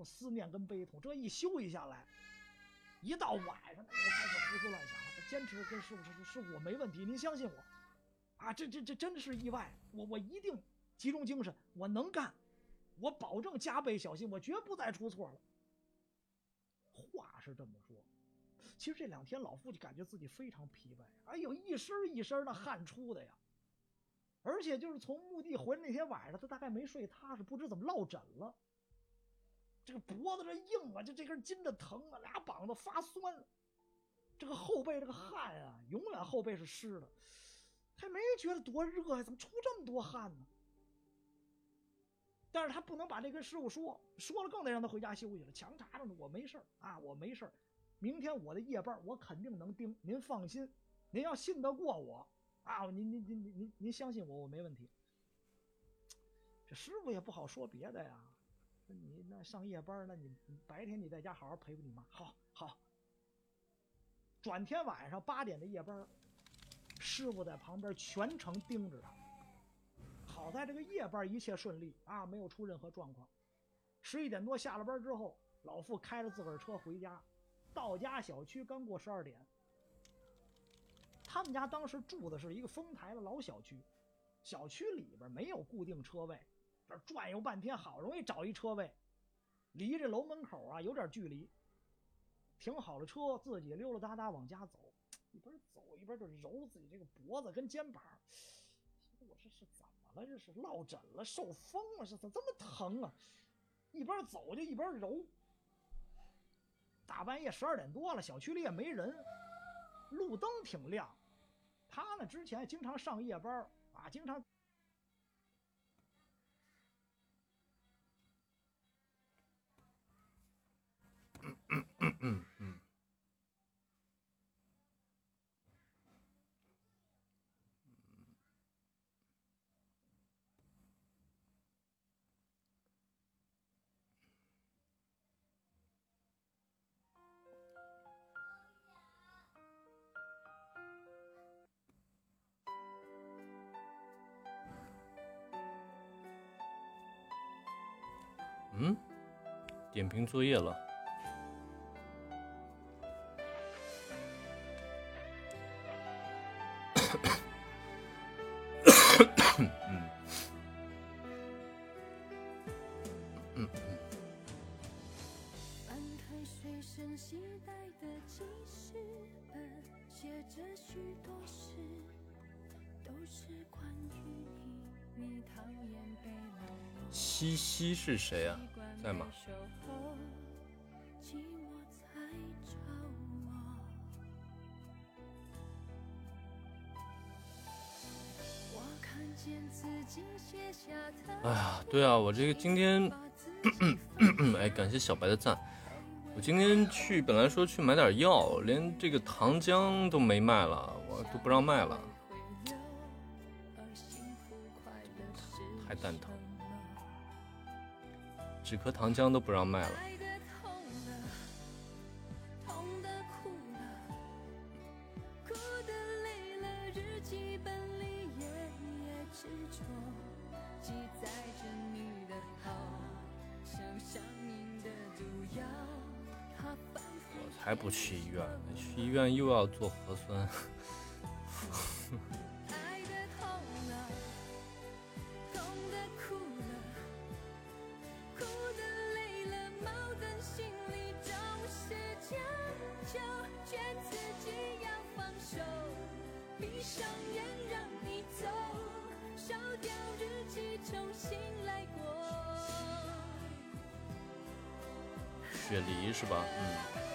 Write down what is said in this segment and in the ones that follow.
种思念跟悲痛。这一休息下来，一到晚上，又开始胡思乱想了。他坚持跟师傅说：“师傅，我没问题，您相信我。啊，这这这真的是意外，我我一定集中精神，我能干，我保证加倍小心，我绝不再出错了。”话是这么说，其实这两天老夫就感觉自己非常疲惫，哎呦，一身一身的汗出的呀。而且就是从墓地回来那天晚上，他大概没睡踏实，不知怎么落枕了。这个脖子这硬啊，就这根筋的疼啊，俩膀子发酸。这个后背这个汗啊，永远后背是湿的。他没觉得多热呀，怎么出这么多汗呢？但是他不能把这跟师傅说，说了更得让他回家休息了。强查着呢，我没事啊，我没事明天我的夜班我肯定能盯，您放心，您要信得过我。啊，您您您您您您相信我，我没问题。这师傅也不好说别的呀。你那上夜班，那你白天你在家好好陪陪你妈。好，好。转天晚上八点的夜班，师傅在旁边全程盯着他。好在这个夜班一切顺利啊，没有出任何状况。十一点多下了班之后，老傅开着自个儿车回家，到家小区刚过十二点。他们家当时住的是一个丰台的老小区，小区里边没有固定车位，这转悠半天，好容易找一车位，离这楼门口啊有点距离。停好了车，自己溜溜达达往家走，一边走一边就揉自己这个脖子跟肩膀。我这是怎么了？这是落枕了，受风了？是怎么这么疼啊？一边走就一边揉。大半夜十二点多了，小区里也没人，路灯挺亮。他呢，之前经常上夜班啊，经常。嗯，点评作业了。西西是谁啊？在吗？哎呀，对啊，我这个今天，哎，感谢小白的赞。我今天去，本来说去买点药，连这个糖浆都没卖了，我都不让卖了，太蛋疼。止咳糖浆都不让卖了。我才不去医院，去医院又要做核酸。手闭上眼让你走。烧掉日记重新来过。雪梨是吧？嗯。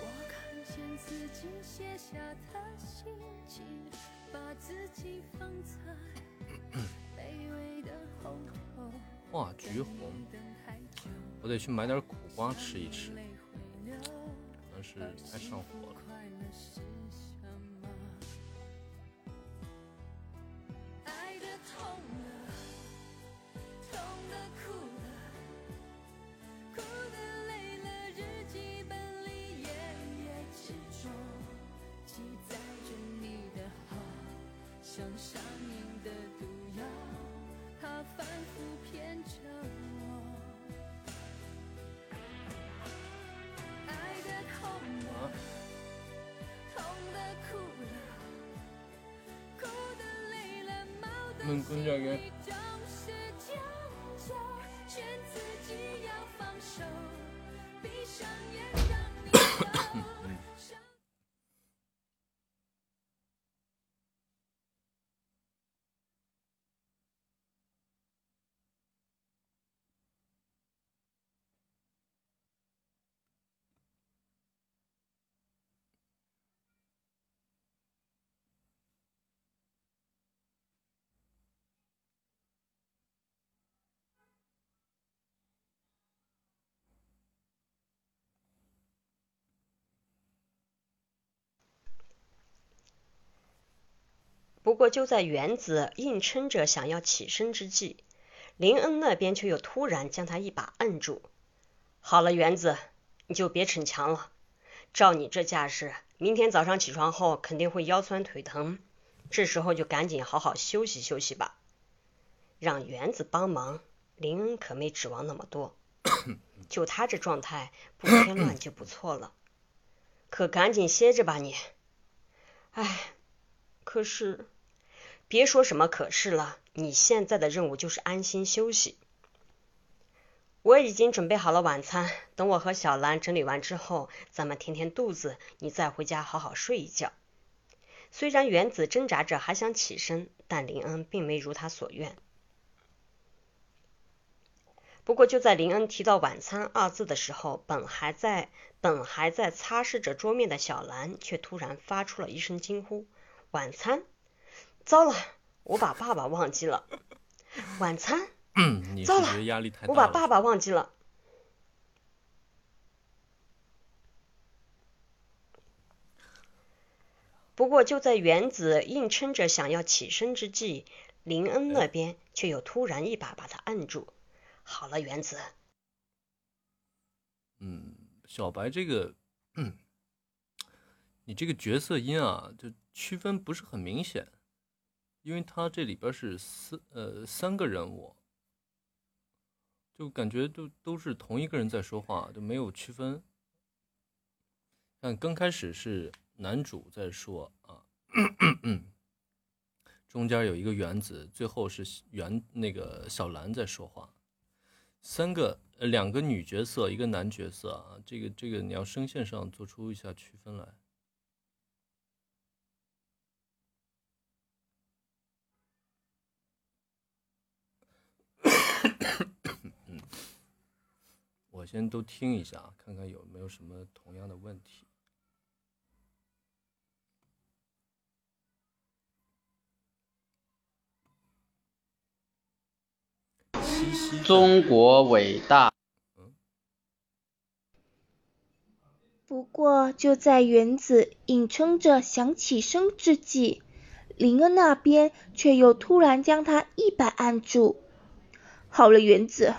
我看见自己写下的心情把自己放在 卑微的后头去买点苦瓜吃一吃，可能是太上火了。工作人员。心里总是强求，劝自己要放手，闭上眼不过就在原子硬撑着想要起身之际，林恩那边却又突然将他一把摁住。好了，原子，你就别逞强了。照你这架势，明天早上起床后肯定会腰酸腿疼，这时候就赶紧好好休息休息吧。让原子帮忙，林恩可没指望那么多。就他这状态，不添乱就不错了。可赶紧歇着吧你。唉，可是，别说什么可是了，你现在的任务就是安心休息。我已经准备好了晚餐，等我和小兰整理完之后，咱们填填肚子，你再回家好好睡一觉。虽然原子挣扎着还想起身，但林恩并没如他所愿。不过就在林恩提到“晚餐”二字的时候，本还在本还在擦拭着桌面的小兰，却突然发出了一声惊呼：“晚餐！糟了，我把爸爸忘记了！晚餐！嗯，糟了压力太大？我把爸爸忘记了！”不过就在原子硬撑着想要起身之际，林恩那边却又突然一把把他按住。好了，原子，嗯，小白这个，嗯，你这个角色音啊，就区分不是很明显，因为他这里边是四呃三个人物，就感觉都都是同一个人在说话，就没有区分。但刚开始是男主在说啊，中间有一个原子，最后是原那个小兰在说话。三个呃两个女角色，一个男角色啊，这个这个你要声线上做出一下区分来。我先都听一下，看看有没有什么同样的问题。中国伟大。不过就在原子硬撑着想起身之际，林恩那边却又突然将他一把按住。好了，原子，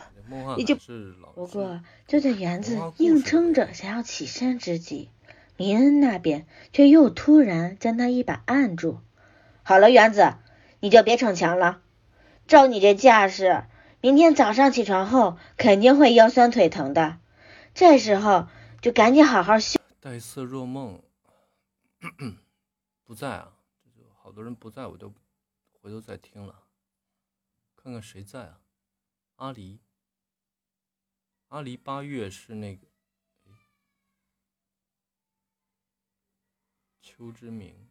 你就不过就在园子硬撑着想要起身之际，林恩那边却又突然将他一把按住。好了，园子，你就别逞强了。照你这架势，明天早上起床后肯定会腰酸腿疼的。这时候就赶紧好好休。黛色若梦不在啊，好多人不在，我就回头再听了，看看谁在啊？阿离，阿离八月是那个，诶邱之明，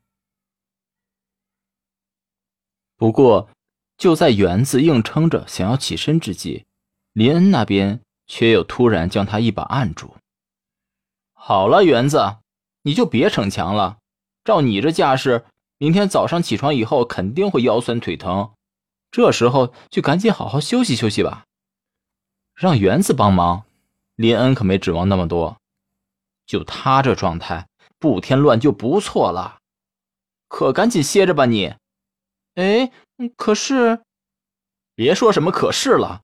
不过，就在园子硬撑着想要起身之际，林恩那边却又突然将他一把按住。好了，园子，你就别逞强了。照你这架势，明天早上起床以后肯定会腰酸腿疼，这时候就赶紧好好休息休息吧。让园子帮忙，林恩可没指望那么多。就他这状态，不添乱就不错了。可赶紧歇着吧你。哎，可是，别说什么可是了，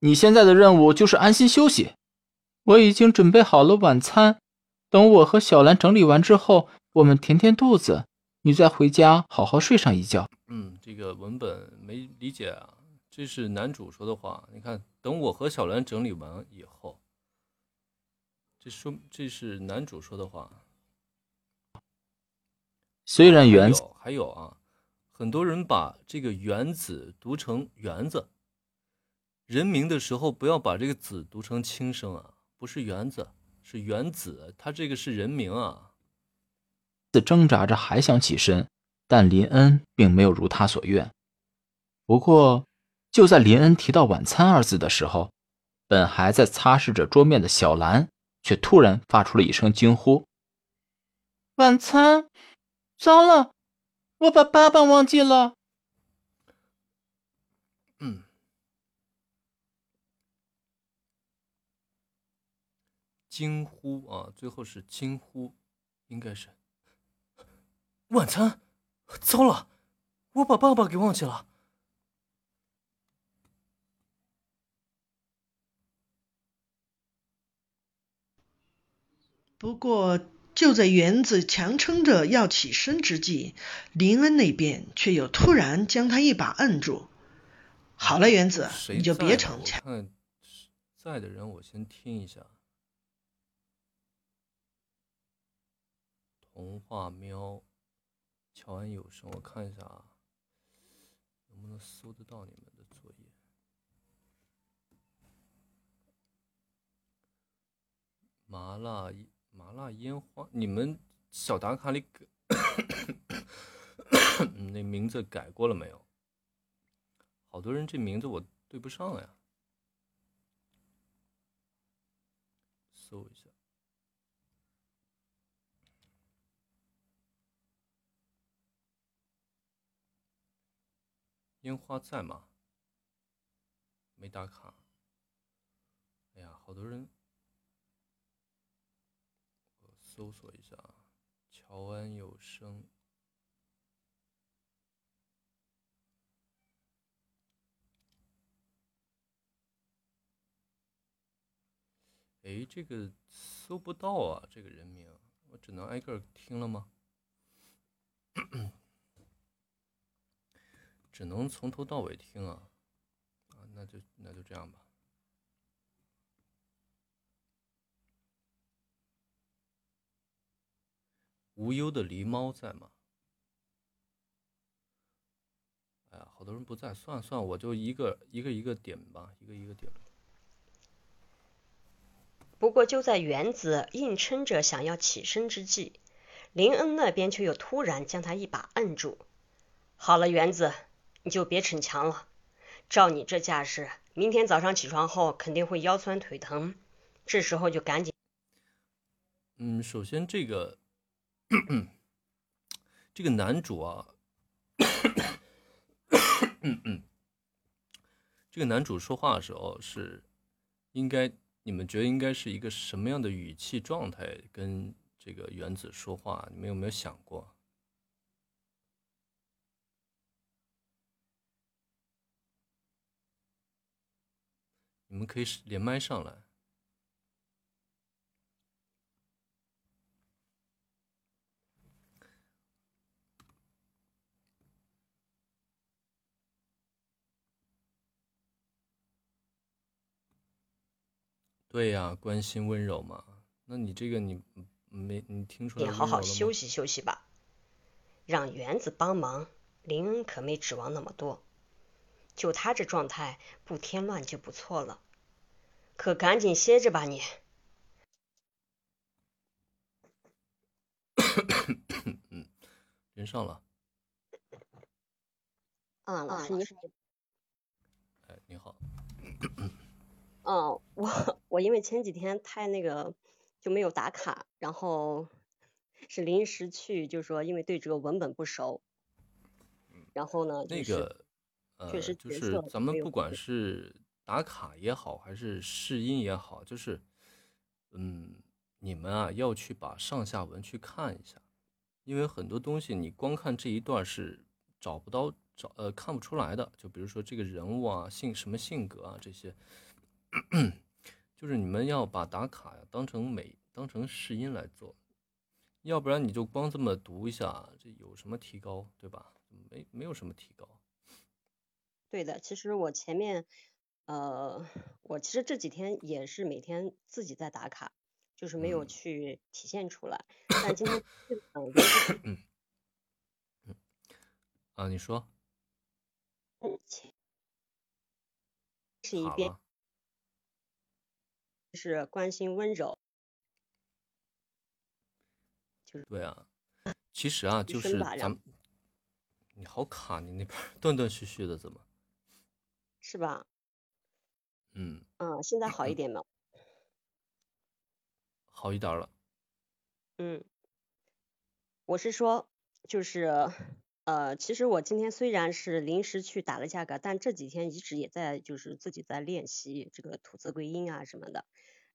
你现在的任务就是安心休息。我已经准备好了晚餐，等我和小兰整理完之后，我们填填肚子，你再回家好好睡上一觉。嗯，这个文本没理解啊。这是男主说的话，你看，等我和小兰整理完以后，这说这是男主说的话。虽然原子还有啊，很多人把这个原子读成园子，人名的时候不要把这个子读成轻声啊，不是园子，是原子，他这个是人名啊。子挣扎着还想起身，但林恩并没有如他所愿。不过，就在林恩提到晚餐二字的时候，本还在擦拭着桌面的小兰却突然发出了一声惊呼：“晚餐！”糟了，我把爸爸忘记了。嗯，惊呼啊，最后是惊呼，应该是晚餐。糟了，我把爸爸给忘记了。不过。就在园子强撑着要起身之际，林恩那边却又突然将他一把摁住。好了，园子，你就别逞强。看在的人，我先听一下。童话喵，乔安有声，我看一下啊，能不能搜得到你们的作业？麻辣一。麻辣烟花，你们小打卡里 那名字改过了没有？好多人这名字我对不上呀。搜一下，烟花在吗？没打卡。哎呀，好多人。搜索一下啊，乔安有声。哎，这个搜不到啊，这个人名，我只能挨个听了吗？只能从头到尾听啊，啊，那就那就这样吧。无忧的狸猫在吗？哎呀，好多人不在，算了算了，我就一个一个一个点吧，一个一个点。不过就在原子硬撑着想要起身之际，林恩那边却又突然将他一把摁住。好了，原子，你就别逞强了。照你这架势，明天早上起床后肯定会腰酸腿疼，这时候就赶紧……嗯，首先这个。这个男主啊，这个男主说话的时候是应该，你们觉得应该是一个什么样的语气状态跟这个原子说话？你们有没有想过？你们可以连麦上来。对呀，关心温柔嘛。那你这个你没你听出来？你好好休息休息吧，让园子帮忙。林恩可没指望那么多，就他这状态，不添乱就不错了。可赶紧歇着吧，你。嗯，人上了。啊，老师你好。哎，你好。嗯，我 我因为前几天太那个就没有打卡，然后是临时去，就是说因为对这个文本不熟，然后呢，那个呃，就是咱们不管是打卡也好，还是试音也好，就是嗯，你们啊要去把上下文去看一下，因为很多东西你光看这一段是找不到找呃看不出来的，就比如说这个人物啊性什么性格啊这些。就是你们要把打卡呀当成美，当成试音来做，要不然你就光这么读一下，这有什么提高，对吧？没没有什么提高。对的，其实我前面，呃，我其实这几天也是每天自己在打卡，就是没有去体现出来。但今天，嗯，嗯，啊，你说，嗯，是一边，是关心温柔，就是对啊，其实啊，就是咱们，你好卡，你那边断断续续的，怎么？是吧？嗯嗯，现在好一点了？好一点了。嗯，我是说，就是呃，其实我今天虽然是临时去打了价格，但这几天一直也在就是自己在练习这个吐字归音啊什么的。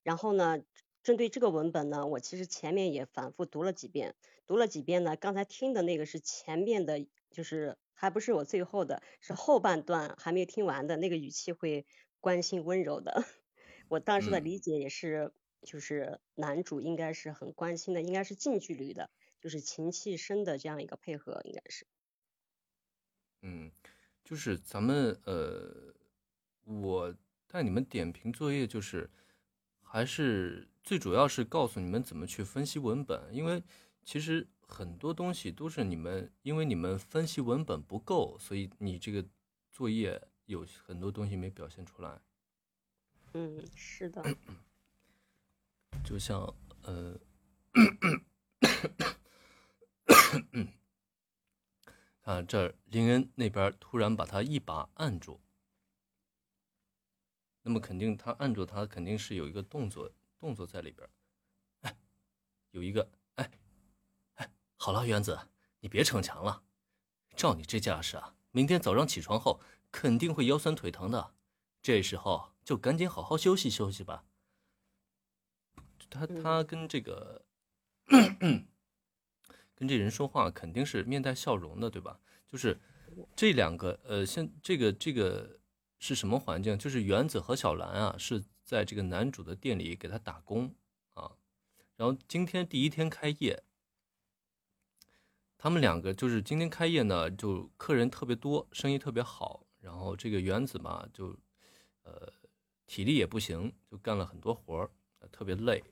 然后呢，针对这个文本呢，我其实前面也反复读了几遍，读了几遍呢。刚才听的那个是前面的，就是。还不是我最后的，是后半段还没有听完的那个语气会关心温柔的。我当时的理解也是，就是男主应该是很关心的，应该是近距离的，就是情气深的这样一个配合，应该是。嗯，就是咱们呃，我带你们点评作业，就是还是最主要是告诉你们怎么去分析文本，因为其实。很多东西都是你们，因为你们分析文本不够，所以你这个作业有很多东西没表现出来。嗯，是的。就像呃 看这，林恩那边突然把他一把按住，那么肯定他按住他肯定是有一个动作，动作在里边。哎，有一个哎哎。好了，原子，你别逞强了。照你这架势啊，明天早上起床后肯定会腰酸腿疼的。这时候就赶紧好好休息休息吧。他他跟这个跟这人说话肯定是面带笑容的，对吧？就是这两个呃，现这个这个是什么环境？就是原子和小兰啊，是在这个男主的店里给他打工啊。然后今天第一天开业。他们两个就是今天开业呢，就客人特别多，生意特别好。然后这个原子嘛，就呃体力也不行，就干了很多活儿，特别累。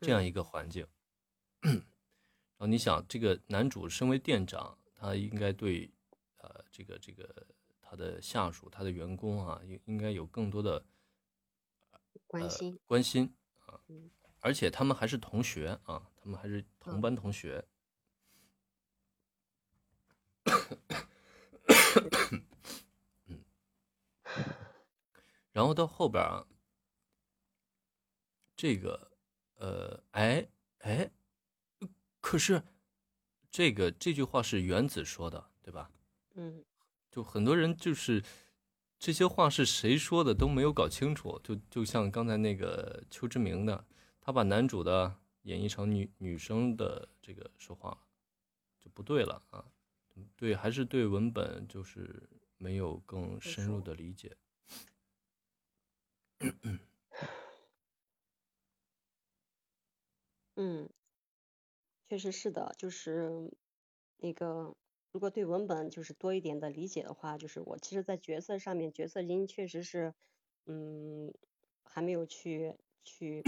这样一个环境，然后你想，这个男主身为店长，他应该对呃这个这个他的下属、他的员工啊，应应该有更多的关心关心啊。而且他们还是同学啊，他们还是同班同学。嗯，然后到后边啊，这个呃，哎哎，可是这个这句话是原子说的，对吧？嗯，就很多人就是这些话是谁说的都没有搞清楚，就就像刚才那个邱志明的。他把男主的演绎成女女生的这个说话，就不对了啊！对，还是对文本就是没有更深入的理解。嗯，确实是的，就是那个如果对文本就是多一点的理解的话，就是我其实，在角色上面角色音确实是，嗯，还没有去。去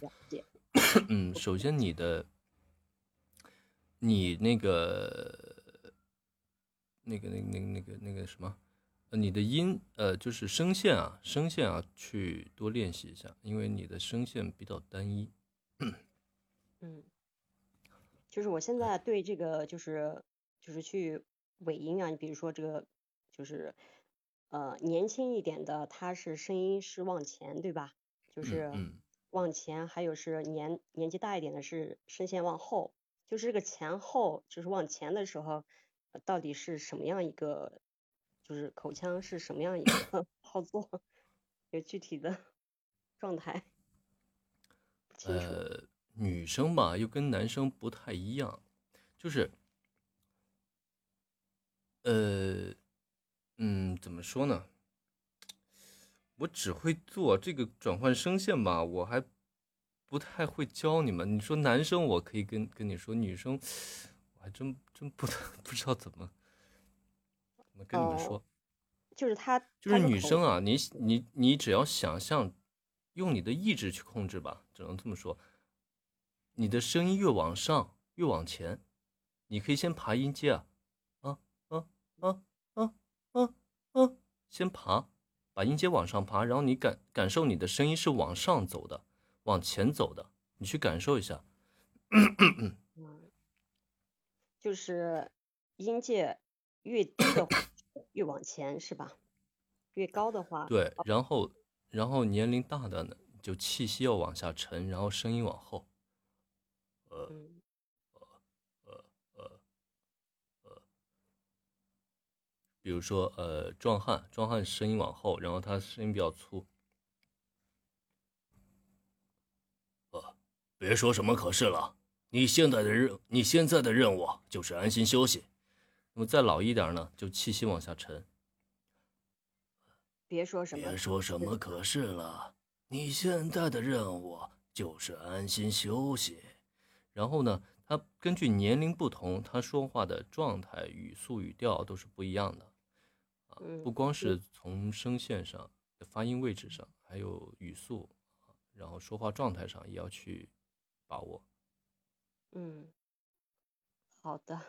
了解。嗯，首先你的，你那个，那个，那那那个那个什么，呃，你的音，呃，就是声线啊，声线啊，去多练习一下，因为你的声线比较单一。嗯，就是我现在对这个，就是就是去尾音啊，你比如说这个，就是呃年轻一点的，他是声音是往前，对吧？就是往前，还有是年年纪大一点的，是声线往后，就是这个前后，就是往前的时候，到底是什么样一个，就是口腔是什么样一个 操作，有具体的 状态？呃，女生吧，又跟男生不太一样，就是，呃，嗯，怎么说呢？我只会做这个转换声线吧，我还不太会教你们。你说男生我可以跟跟你说，女生我还真真不不知道怎么。我跟你们说，就是他，就是女生啊，你你你只要想象，用你的意志去控制吧，只能这么说。你的声音越往上，越往前，你可以先爬音阶啊，啊啊啊啊啊啊，先爬，把音阶往上爬，然后你感感受你的声音是往上走的，往前走的，你去感受一下。嗯，就是音阶越低的话越往前是吧？越高的话对，然后然后年龄大的呢，就气息要往下沉，然后声音往后。呃呃呃呃，比如说呃，壮汉，壮汉声音往后，然后他声音比较粗。呃，别说什么可是了，你现在的任，你现在的任务就是安心休息。那么再老一点呢，就气息往下沉。别说什么，别说什么可是了，你现在的任务就是安心休息。然后呢，他根据年龄不同，他说话的状态、语速、语调都是不一样的，啊，不光是从声线上、发音位置上，还有语速，然后说话状态上也要去把握。嗯，好的。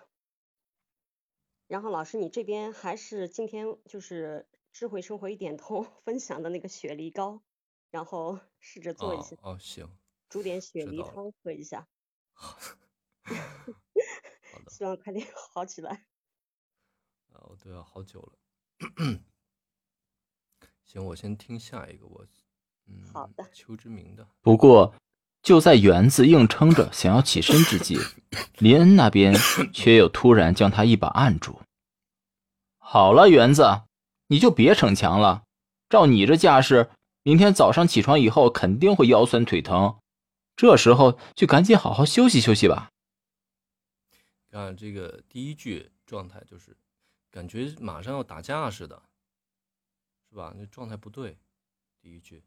然后老师，你这边还是今天就是智慧生活一点通 分享的那个雪梨膏，然后试着做一下。哦，行。煮点雪梨汤喝一下。好的，希望快点 好起来。都要好久了。行，我先听下一个。我，嗯，好的。邱之明的。不过，就在园子硬撑着想要起身之际，林恩那边却又突然将他一把按住。好了，园子，你就别逞强了。照你这架势，明天早上起床以后肯定会腰酸腿疼。这时候就赶紧好好休息休息吧。看这个第一句状态，就是感觉马上要打架似的，是吧？那状态不对。第一句，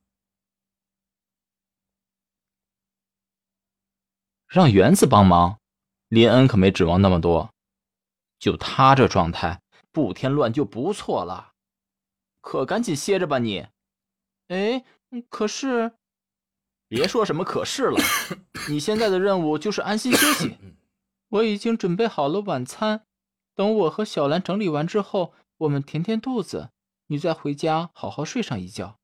让园子帮忙，林恩可没指望那么多。就他这状态，不添乱就不错了。可赶紧歇着吧你。哎，可是。别说什么可是了，你现在的任务就是安心休息。我已经准备好了晚餐，等我和小兰整理完之后，我们填填肚子，你再回家好好睡上一觉。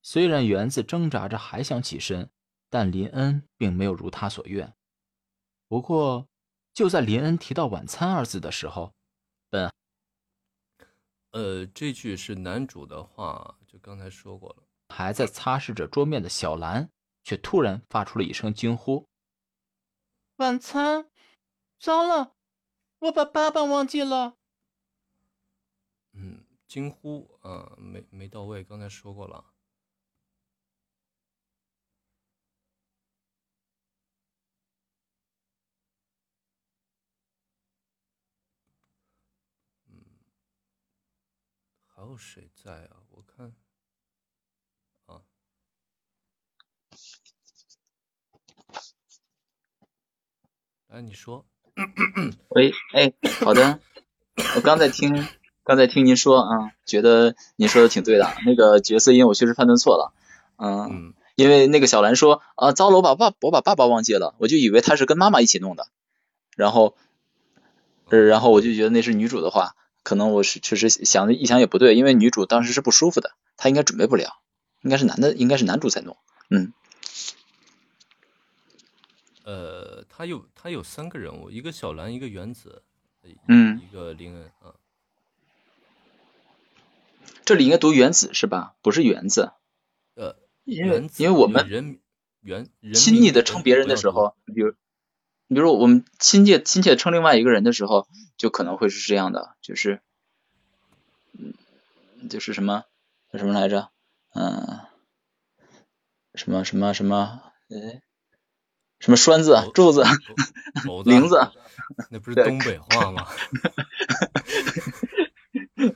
虽然园子挣扎着还想起身，但林恩并没有如他所愿。不过，就在林恩提到晚餐二字的时候，本，呃，这句是男主的话，就刚才说过了。还在擦拭着桌面的小兰，却突然发出了一声惊呼：“晚餐，糟了，我把爸爸忘记了。”嗯，惊呼呃，没没到位，刚才说过了。还有谁在啊？我看。哎，你说，喂，哎，好的，我刚在听，刚才听您说啊，觉得您说的挺对的，那个角色音我确实判断错了，嗯，因为那个小兰说啊，糟了，我把爸我把爸爸忘记了，我就以为他是跟妈妈一起弄的，然后，然后我就觉得那是女主的话，可能我是确实想的一想也不对，因为女主当时是不舒服的，她应该准备不了，应该是男的，应该是男主在弄，嗯。呃，他有他有三个人物，一个小兰，一个原子，嗯，一个林恩啊。这里应该读原子是吧？不是原子。呃，因为，因为我们人原亲昵的称别人的时候，比如，比如我们亲切亲切称另外一个人的时候，就可能会是这样的，就是，嗯，就是什么什么来着？嗯，什么什么什么？哎。什么栓子、柱子、铃子，那不是东北话吗？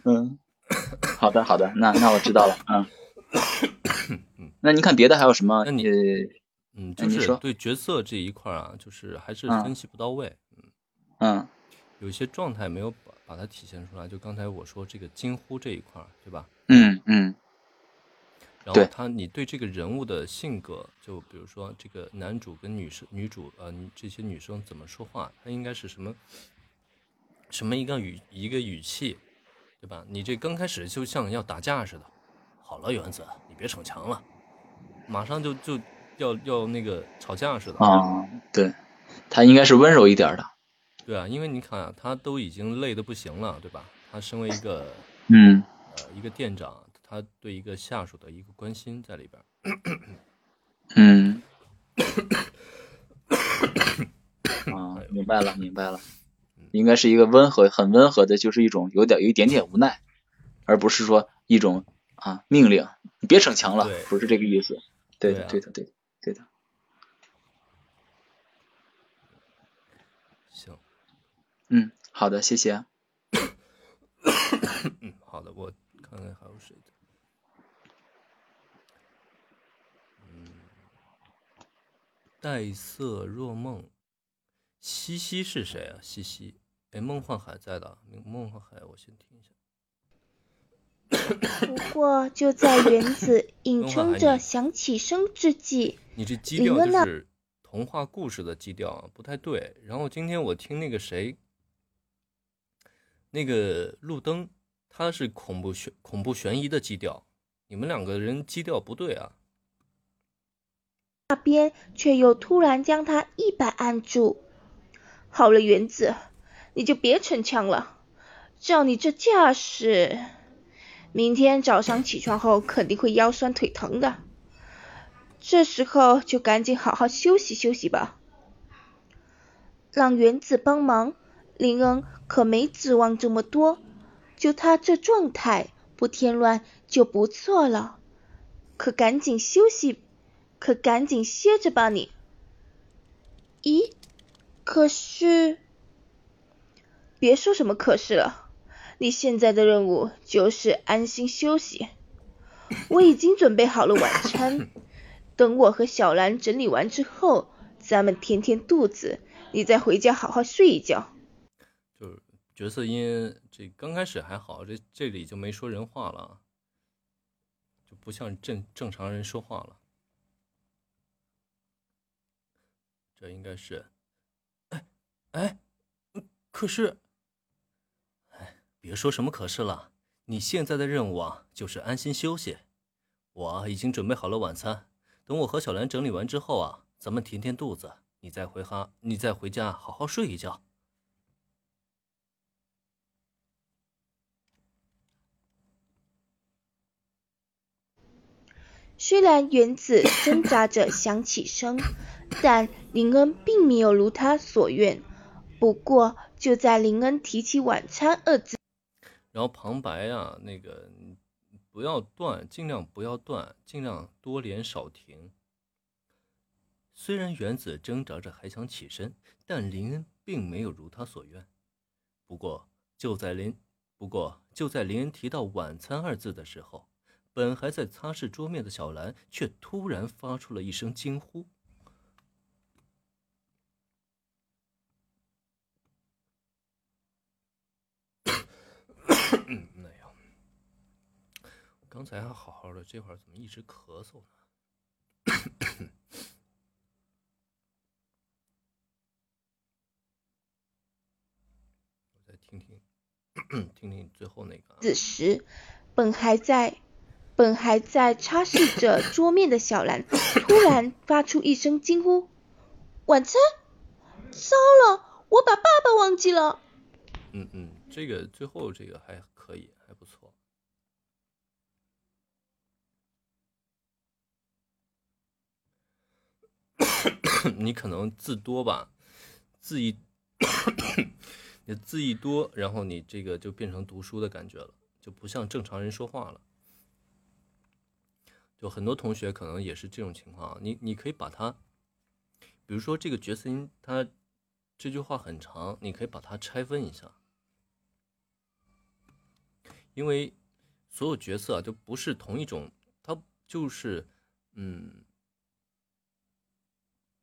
嗯，好的好的，那那我知道了啊。那您看别的还有什么？那你嗯，就是对角色这一块啊，就是还是分析不到位。嗯，有些状态没有把把它体现出来。就刚才我说这个惊呼这一块，对吧？嗯嗯。然后他，你对这个人物的性格，就比如说这个男主跟女生、女主呃这些女生怎么说话，他应该是什么什么一个语一个语气，对吧？你这刚开始就像要打架似的。好了，原子，你别逞强了，马上就就要要那个吵架似的。啊，对，他应该是温柔一点的。对啊，因为你看啊，他都已经累得不行了，对吧？他身为一个嗯呃一个店长。他对一个下属的一个关心在里边，嗯，啊，明白了，明白了，应该是一个温和、很温和的，就是一种有点、有一点点无奈，而不是说一种啊命令，你别逞强了，不是这个意思。对的，对的，对的，对的。行，嗯，好的，谢谢。嗯，好的，我看看还有谁。黛色若梦，西西是谁啊？西西，哎，梦幻海在的，梦幻海，我先听一下。不过就在原子 硬撑着想起身之际，你这基调就是童话故事的基调啊，不太对。然后今天我听那个谁，那个路灯，他是恐怖悬恐怖悬疑的基调，你们两个人基调不对啊。那边却又突然将他一把按住。好了，原子，你就别逞强了。照你这架势，明天早上起床后肯定会腰酸腿疼的。这时候就赶紧好好休息休息吧。让原子帮忙，林恩可没指望这么多。就他这状态，不添乱就不错了。可赶紧休息。可赶紧歇着吧，你。咦？可是，别说什么可是了，你现在的任务就是安心休息。我已经准备好了晚餐，等我和小兰整理完之后，咱们填填肚子，你再回家好好睡一觉。就是角色音，这刚开始还好，这这里就没说人话了，就不像正正常人说话了。这应该是，哎哎，可是，哎，别说什么可是了，你现在的任务啊，就是安心休息。我已经准备好了晚餐，等我和小兰整理完之后啊，咱们填填肚子，你再回哈，你再回家好好睡一觉。虽然原子挣扎着想起身，但林恩并没有如他所愿。不过就在林恩提起晚餐二字，然后旁白啊，那个不要断，尽量不要断，尽量多连少停。虽然原子挣扎着还想起身，但林恩并没有如他所愿。不过就在林不过就在林恩提到晚餐二字的时候。本还在擦拭桌面的小兰，却突然发出了一声惊呼。哎呀，刚才还好好的，这会儿怎么一直咳嗽呢？我再听听，听听最后那个。此时，本还在。本还在擦拭着桌面的小兰，突然发出一声惊呼：“晚餐！糟了，我把爸爸忘记了。”嗯嗯，这个最后这个还可以，还不错。你可能字多吧，字一，你字一多，然后你这个就变成读书的感觉了，就不像正常人说话了。有很多同学可能也是这种情况，你你可以把它，比如说这个角色音，它这句话很长，你可以把它拆分一下，因为所有角色啊，就不是同一种，它就是嗯，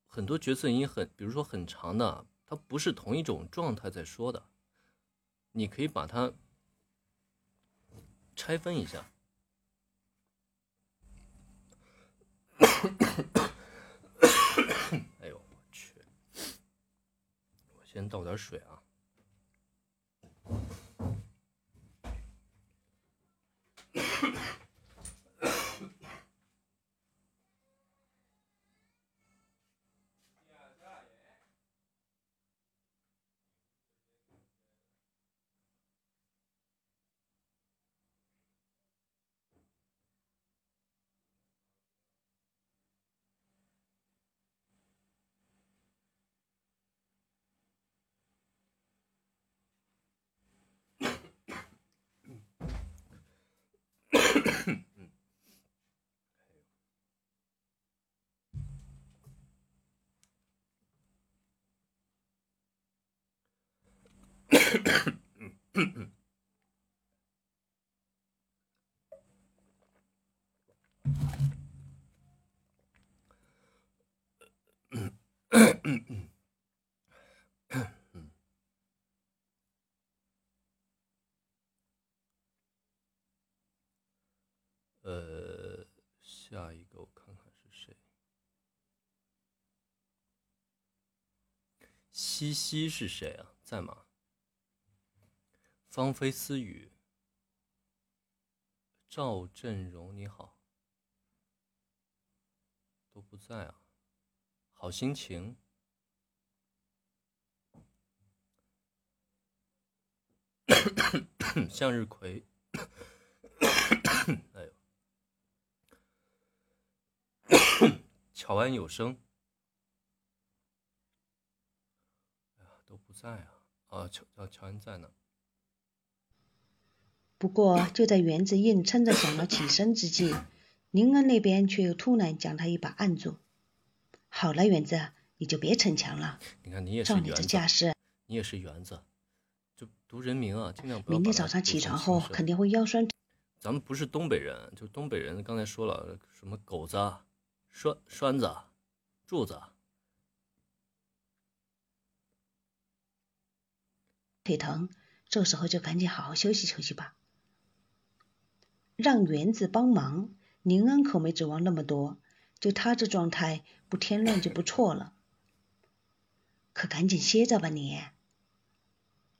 很多角色音很，比如说很长的，它不是同一种状态在说的，你可以把它拆分一下。哎呦我去！我先倒点水啊。呃，下一个我看看是谁。西西是谁啊？在吗？芳菲私语，赵振荣你好，都不在啊。好心情，向日葵，哎呦。乔安有声，哎呀，都不在啊！啊，乔啊，乔安在呢。不过就在园子硬撑着想要起身之际，林恩那边却又突然将他一把按住。好了，园子，你就别逞强了。你看，你也是照你这架势，你也是园子，就读人名啊，尽量不要。明天早上起床后肯定会腰酸。咱们不是东北人，就东北人刚才说了什么狗子。栓栓子，柱子，腿疼，这时候就赶紧好好休息休息吧。让园子帮忙，宁安可没指望那么多，就他这状态，不添乱就不错了。可赶紧歇着吧你。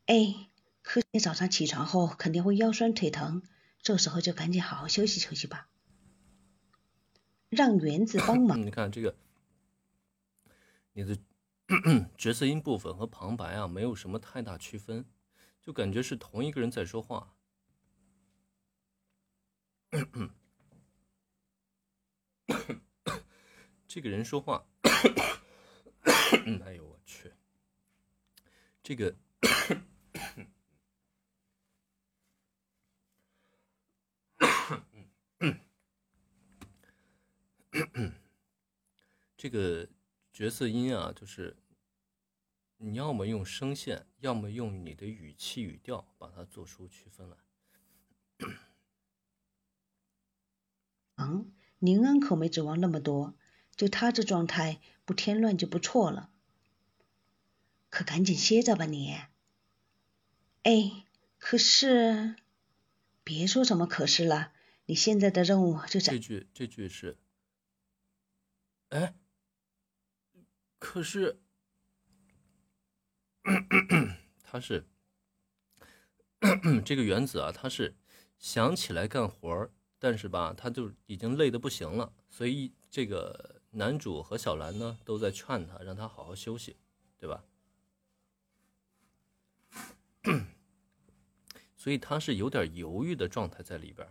哎，可你早上起床后肯定会腰酸腿疼，这时候就赶紧好好休息休息吧。让园子帮忙。你看这个，你的 角色音部分和旁白啊，没有什么太大区分，就感觉是同一个人在说话。这个人说话，哎呦我去，这个。这个角色音啊，就是你要么用声线，要么用你的语气语调，把它做出区分来。嗯，宁安可没指望那么多，就他这状态，不添乱就不错了。可赶紧歇着吧你。哎，可是，别说什么可是了，你现在的任务就是这句，这句是。哎，可是他是这个原子啊，他是想起来干活但是吧，他就已经累得不行了，所以这个男主和小兰呢都在劝他，让他好好休息，对吧？所以他是有点犹豫的状态在里边。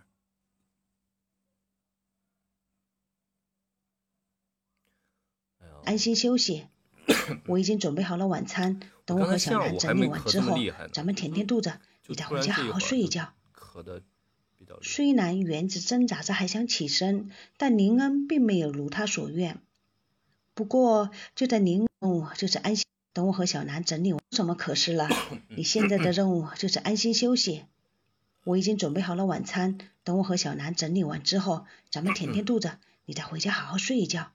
安心休息，我已经准备好了晚餐，等我和小南整理完之后，咱们填填肚子，你再回家好好睡一觉。虽然园子挣扎着还想起身，但林恩并没有如他所愿。不过就在林恩就是安心，等我和小南整理完，什么可是了？你现在的任务就是安心休息。我已经准备好了晚餐，等我和小南整理完之后，咱们填填肚子，你再回家好好睡一觉。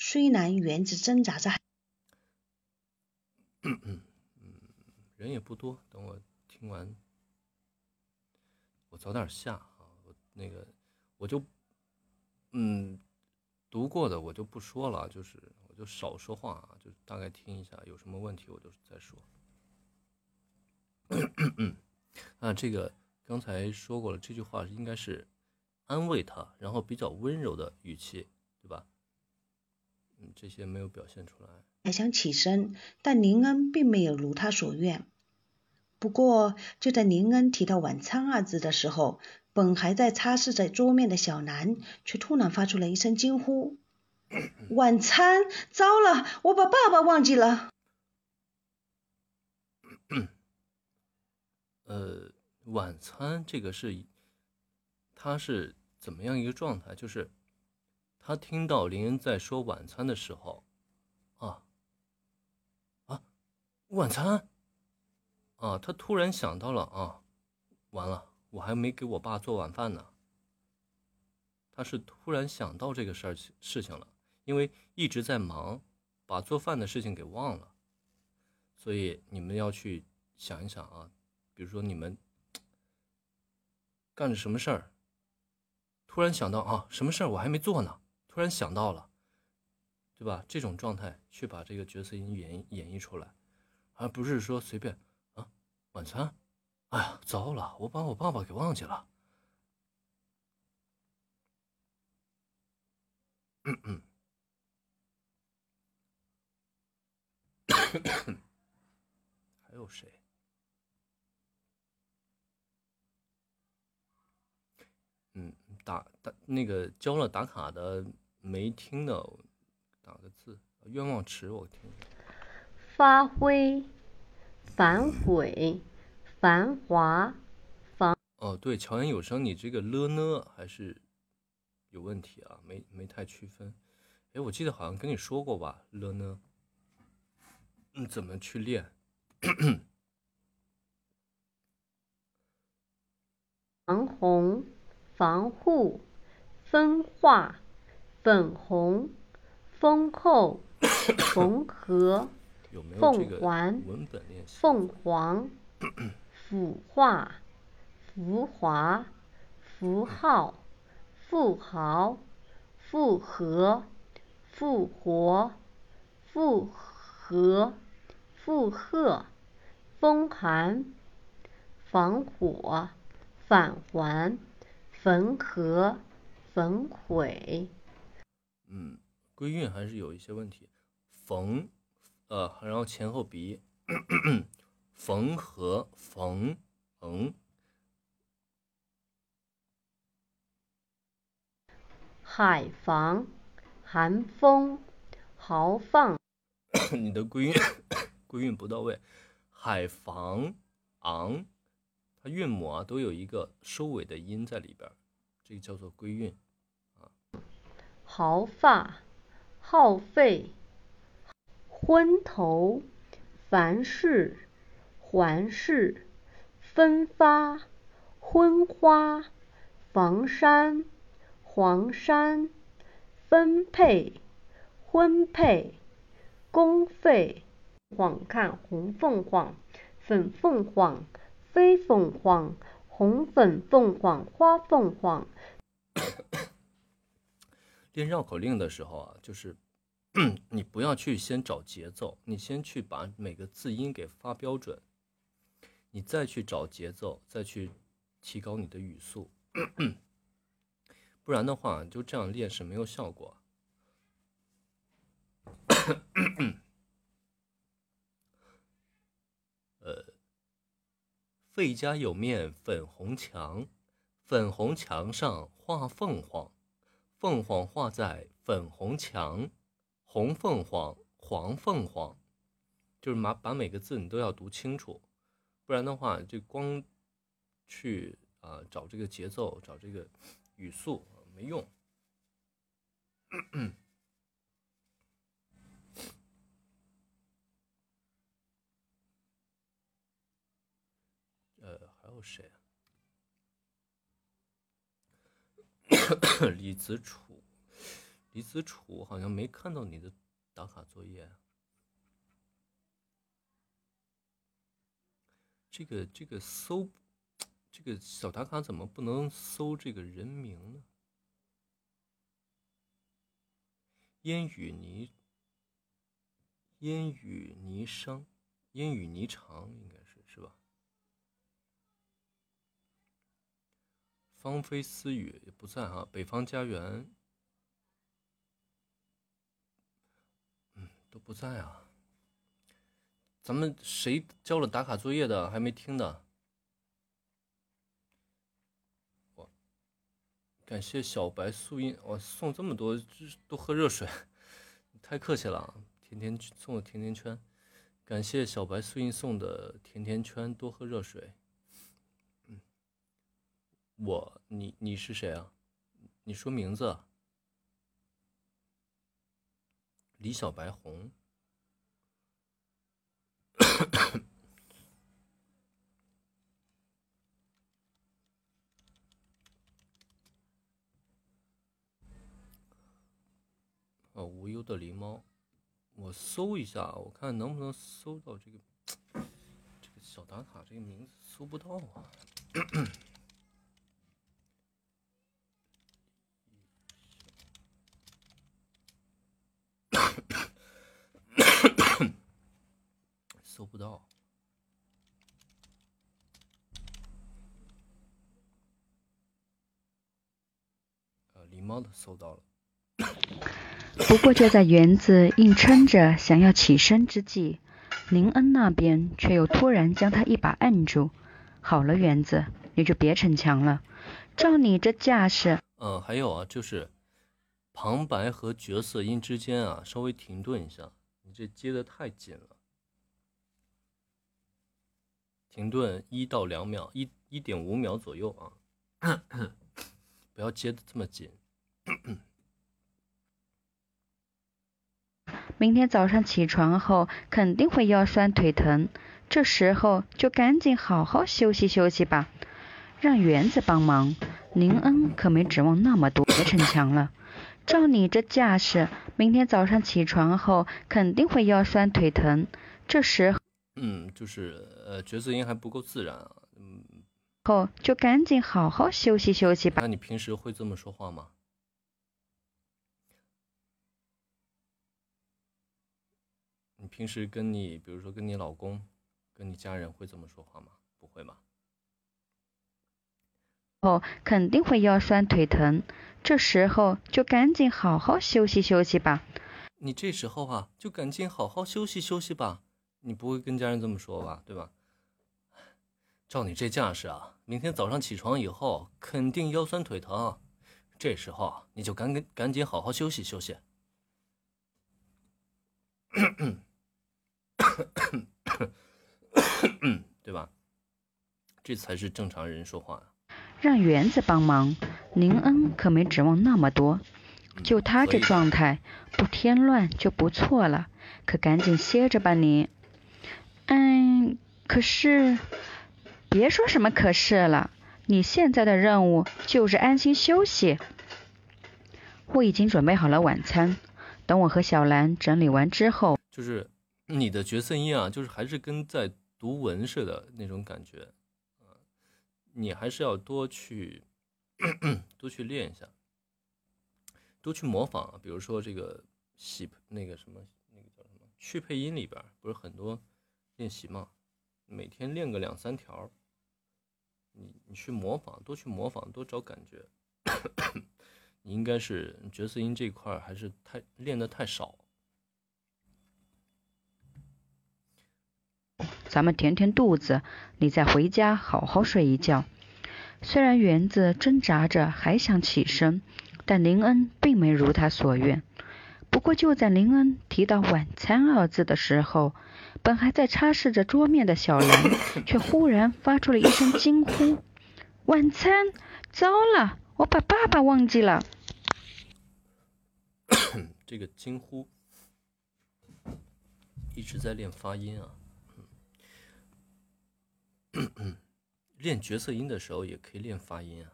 虽然园子挣扎着，嗯嗯人也不多，等我听完，我早点下啊。我那个我就嗯读过的我就不说了，就是我就少说话啊，就大概听一下，有什么问题我就再说。嗯，那，这个刚才说过了，这句话应该是安慰他，然后比较温柔的语气，对吧？嗯，这些没有表现出来。还想起身，但林恩并没有如他所愿。不过，就在林恩提到“晚餐”二字的时候，本还在擦拭着桌面的小南，却突然发出了一声惊呼：“ 晚餐！糟了，我把爸爸忘记了。”呃，晚餐这个是，他是怎么样一个状态？就是他听到林恩在说晚餐的时候，啊啊，晚餐啊，他突然想到了啊，完了，我还没给我爸做晚饭呢。他是突然想到这个事儿事情了，因为一直在忙，把做饭的事情给忘了，所以你们要去想一想啊。比如说你们干着什么事儿，突然想到啊，什么事儿我还没做呢，突然想到了，对吧？这种状态去把这个角色演演绎出来，而不是说随便啊，晚餐，哎呀，糟了，我把我爸爸给忘记了。嗯嗯，还有谁？嗯，打打那个交了打卡的没听的，打个字。愿望池，我听。发挥，反悔，繁华，繁。哦，对，乔言有声，你这个了呢还是有问题啊？没没太区分。哎，我记得好像跟你说过吧？了呢？嗯，怎么去练？防洪。防护，分化，粉红，丰厚，缝合，凤凰，凤凰，腐化，浮华，符号，富豪，复合，复活，复合，负荷，风寒，防火，返还。缝合，缝毁。嗯，归韵还是有一些问题。缝，呃，然后前后鼻，缝和，缝，嗯。海防，寒风，豪放。你的归韵，归韵不到位。海防，昂。它韵母啊，都有一个收尾的音在里边，这个叫做归韵啊。毫发，耗费，昏头，凡事，环视，分发，昏花，房山，黄山，分配，婚配，公费，晃看红凤凰，粉凤凰。飞凤凰，红粉凤凰，花凤凰。练绕口令的时候啊，就是 你不要去先找节奏，你先去把每个字音给发标准，你再去找节奏，再去提高你的语速。不然的话，就这样练是没有效果。呃。费家有面粉红墙，粉红墙上画凤凰，凤凰画在粉红墙，红凤凰，黄凤凰，就是把把每个字你都要读清楚，不然的话，就光去啊找这个节奏，找这个语速没用。呃，还有谁啊？李子楚，李子楚好像没看到你的打卡作业。这个这个搜，这个小打卡怎么不能搜这个人名呢？烟雨霓，烟雨霓裳，烟雨霓裳应该是是吧？芳菲私语也不在啊，北方家园，嗯，都不在啊。咱们谁交了打卡作业的还没听的？我感谢小白素音，我送这么多，都喝热水，太客气了。甜甜送的甜甜圈，感谢小白素音送的甜甜圈，多喝热水。我你你是谁啊？你说名字。李小白红。哦，无忧的狸猫，我搜一下，我看能不能搜到这个这个小打卡这个名字，搜不到啊。搜不到，呃，狸猫的搜到了。不过就在园子硬撑着想要起身之际，林恩那边却又突然将他一把按住。好了，园子，你就别逞强了，照你这架势……嗯，还有啊，就是旁白和角色音之间啊，稍微停顿一下，你这接的太紧了。停顿一到两秒，一一点五秒左右啊，不要接的这么紧。明天早上起床后肯定会腰酸腿疼，这时候就赶紧好好休息休息吧。让园子帮忙，林恩可没指望那么多，别逞强了。照你这架势，明天早上起床后肯定会腰酸腿疼，这时。嗯，就是呃，角色音还不够自然啊。嗯，后就赶紧好好休息休息吧。那你平时会这么说话吗？你平时跟你，比如说跟你老公、跟你家人会这么说话吗？不会吗？哦，肯定会腰酸腿疼，这时候就赶紧好好休息休息吧。你这时候啊，就赶紧好好休息休息吧。你不会跟家人这么说吧，对吧？照你这架势啊，明天早上起床以后肯定腰酸腿疼，这时候你就赶紧赶紧好好休息休息，对吧？这才是正常人说话。让园子帮忙，林恩可没指望那么多，就他这状态，不添乱就不错了。可赶紧歇着吧，你。嗯，可是，别说什么可是了，你现在的任务就是安心休息。我已经准备好了晚餐，等我和小兰整理完之后，就是你的角色音啊，就是还是跟在读文似的那种感觉，你还是要多去 多去练一下，多去模仿。比如说这个喜那个什么那个叫什么去配音里边，不是很多。练习嘛，每天练个两三条，你你去模仿，多去模仿，多找感觉。你应该是角色音这块还是太练的太少。咱们填填肚子，你再回家好好睡一觉。虽然园子挣扎着还想起身，但林恩并没如他所愿。不过就在林恩提到晚餐二字的时候，本还在擦拭着桌面的小兰，却忽然发出了一声惊呼：“晚餐！糟了，我把爸爸忘记了。”这个惊呼一直在练发音啊，练角色音的时候也可以练发音啊。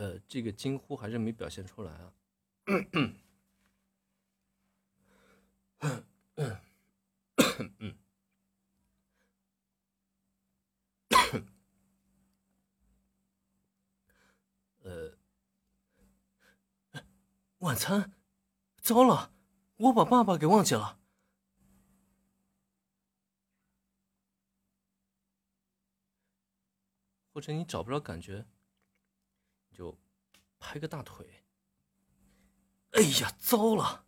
呃，这个惊呼还是没表现出来啊。呃，晚餐，糟了，我把爸爸给忘记了。或者你找不着感觉。就拍个大腿。哎呀，糟了！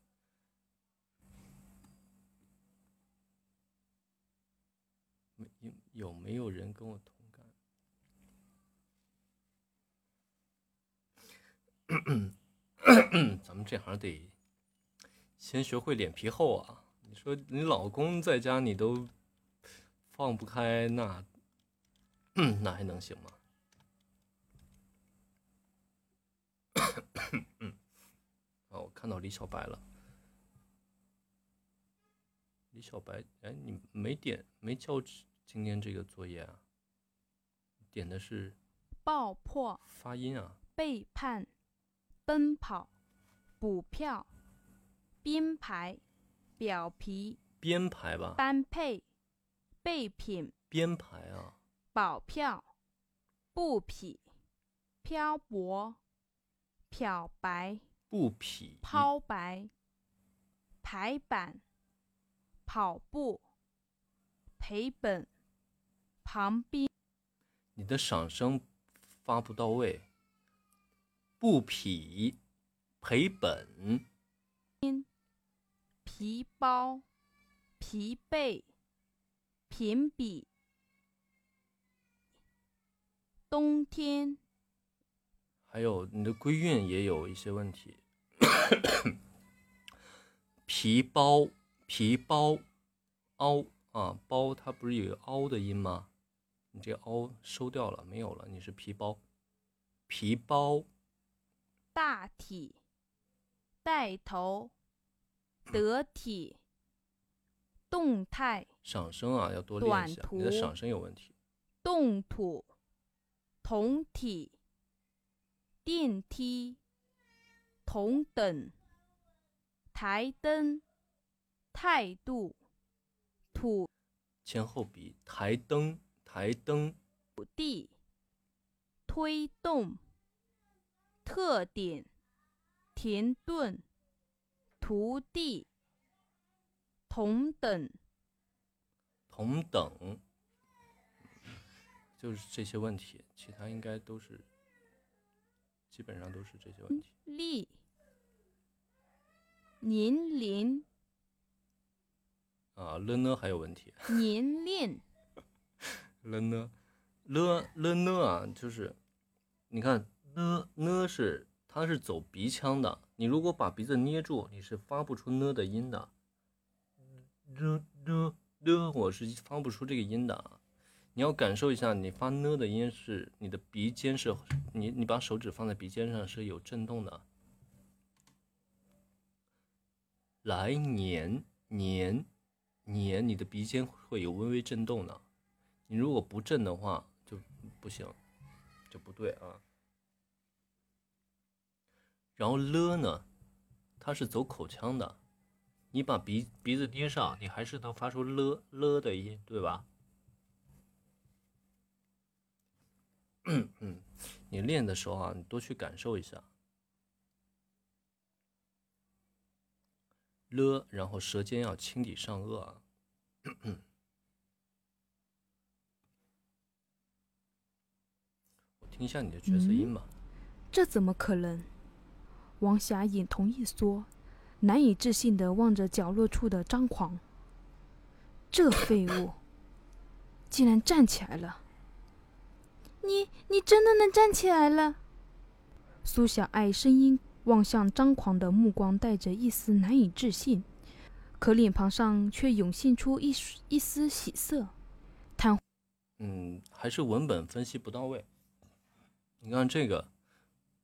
有有没有人跟我同感？咱们这行得先学会脸皮厚啊！你说你老公在家你都放不开，那 那还能行吗？啊，我看到李小白了。李小白，哎，你没点没交今天这个作业啊？点的是爆破发音啊？背叛。奔跑，补票，编排，表皮，编排吧，般配，备品，编排啊，保票，布匹，漂泊，漂白，布匹，抛白，排版，跑步，赔本，旁边，你的赏声发不到位。布匹，赔本，皮包，疲惫，评比，冬天，还有你的归韵也有一些问题。皮包，皮包，凹啊包，它不是有凹的音吗？你这凹收掉了，没有了。你是皮包，皮包。大体，带头，得体，动态。上声啊，要多练一下。你的上声有问题。动土，同体，电梯，同等，台灯，态度，土。前后比，台灯，台灯。土地，推动。特点：停顿、徒弟、同等、同等，就是这些问题，其他应该都是，基本上都是这些问题。力、年龄啊，了呢还有问题。年龄 了呢，了了呢啊，就是你看。呢呢是它是走鼻腔的，你如果把鼻子捏住，你是发不出呢的音的。呢呢呢，我是发不出这个音的。你要感受一下，你发呢的音是你的鼻尖是，你你把手指放在鼻尖上是有震动的。来年年年，你的鼻尖会有微微震动的。你如果不震的话就不行，就不对啊。然后了呢，它是走口腔的，你把鼻鼻子捏上，你还是能发出了了的音，对吧？嗯嗯，你练的时候啊，你多去感受一下了，然后舌尖要轻抵上颚啊。我听一下你的角色音吧。这怎么可能？王霞眼瞳一缩，难以置信的望着角落处的张狂。这废物竟然站起来了！你你真的能站起来了？苏小爱声音望向张狂的目光带着一丝难以置信，可脸庞上却涌现出一一丝喜色。谈，嗯，还是文本分析不到位。你看这个。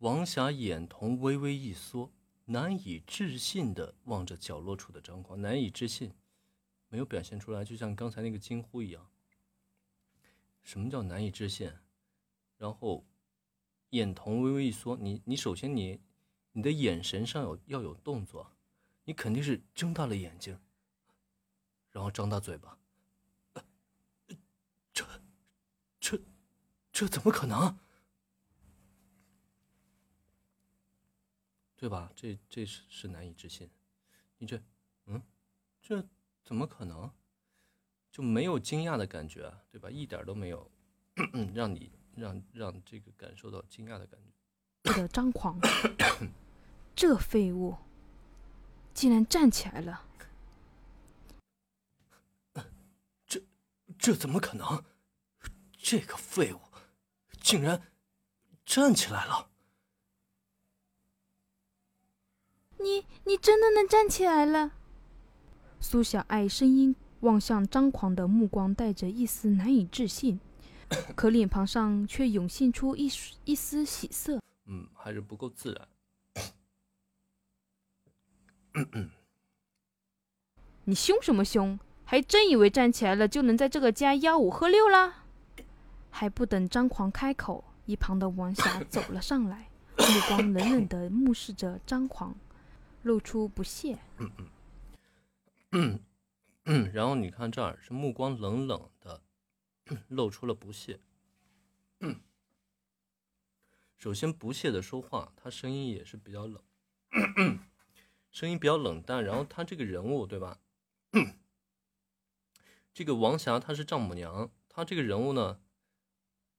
王霞眼瞳微微一缩，难以置信的望着角落处的张狂，难以置信，没有表现出来，就像刚才那个惊呼一样。什么叫难以置信？然后，眼瞳微微一缩，你你首先你，你的眼神上有要有动作，你肯定是睁大了眼睛，然后张大嘴巴。这，这，这怎么可能？对吧？这这是是难以置信。你这，嗯，这怎么可能？就没有惊讶的感觉，对吧？一点都没有 让你让让这个感受到惊讶的感觉。的张狂，这废物竟然站起来了！这这怎么可能？这个废物竟然站起来了！你你真的能站起来了？苏小爱声音望向张狂的目光带着一丝难以置信，可脸庞上却涌现出一一丝喜色。嗯，还是不够自然。你凶什么凶？还真以为站起来了就能在这个家吆五喝六了？还不等张狂开口，一旁的王霞 走了上来，目光冷冷的目视着张狂。露出不屑，嗯嗯嗯 嗯，然后你看这儿是目光冷冷的，露出了不屑。首先不屑的说话，他声音也是比较冷，声音比较冷淡。然后他这个人物对吧？这个王霞她是丈母娘，她这个人物呢，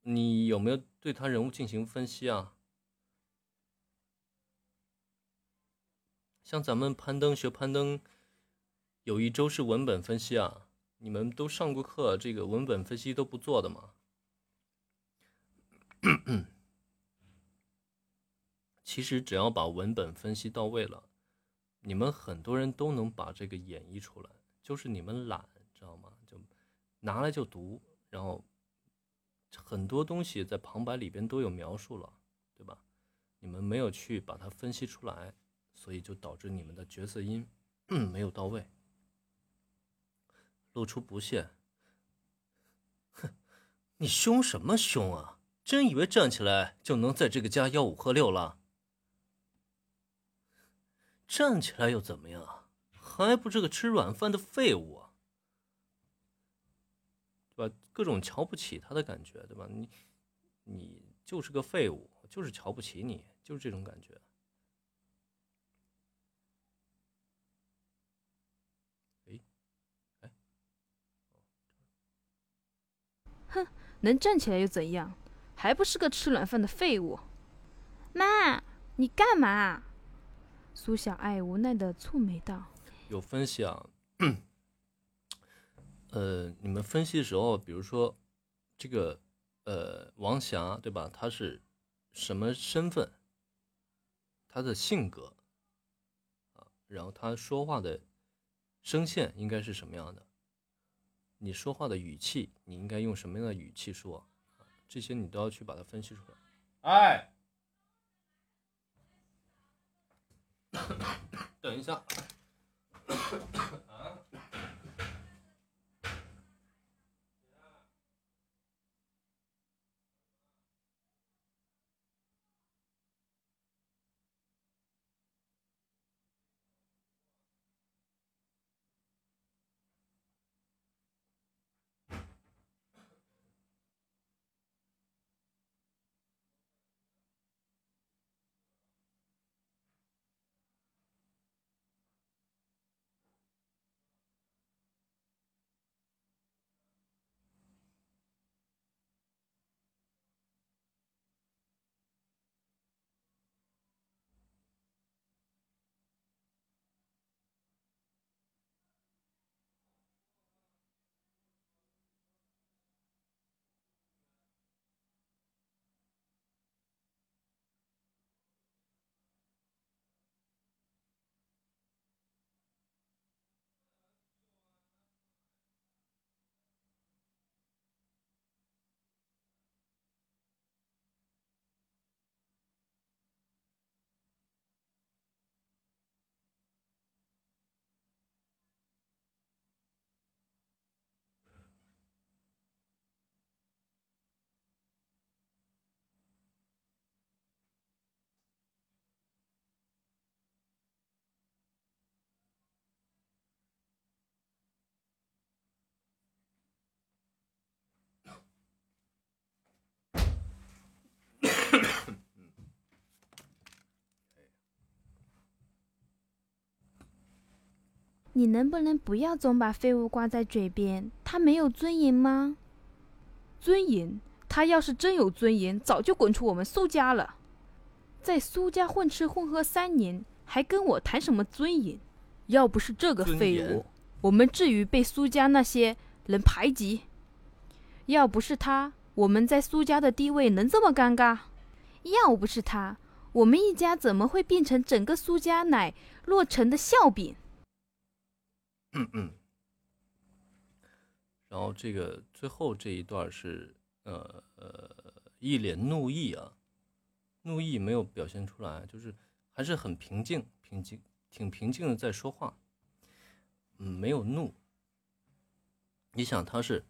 你有没有对她人物进行分析啊？像咱们攀登学攀登，有一周是文本分析啊，你们都上过课，这个文本分析都不做的吗？其实只要把文本分析到位了，你们很多人都能把这个演绎出来，就是你们懒，知道吗？就拿来就读，然后很多东西在旁白里边都有描述了，对吧？你们没有去把它分析出来。所以就导致你们的角色音 没有到位，露出不屑。哼，你凶什么凶啊？真以为站起来就能在这个家吆五喝六了？站起来又怎么样？还不是个吃软饭的废物啊？对吧？各种瞧不起他的感觉，对吧？你，你就是个废物，就是瞧不起你，就是这种感觉。哼，能站起来又怎样？还不是个吃软饭的废物。妈，你干嘛？苏小爱无奈的蹙眉道：“有分析啊，呃，你们分析的时候，比如说这个呃王霞对吧？她是什么身份？她的性格啊，然后她说话的声线应该是什么样的？”你说话的语气，你应该用什么样的语气说？这些你都要去把它分析出来。哎，等一下。你能不能不要总把废物挂在嘴边？他没有尊严吗？尊严？他要是真有尊严，早就滚出我们苏家了。在苏家混吃混喝三年，还跟我谈什么尊严？要不是这个废物，我们至于被苏家那些人排挤？要不是他，我们在苏家的地位能这么尴尬？要不是他，我们一家怎么会变成整个苏家乃落成的笑柄？嗯嗯。然后这个最后这一段是呃呃一脸怒意啊，怒意没有表现出来，就是还是很平静平静。挺平静的在说话，嗯，没有怒。你想他是，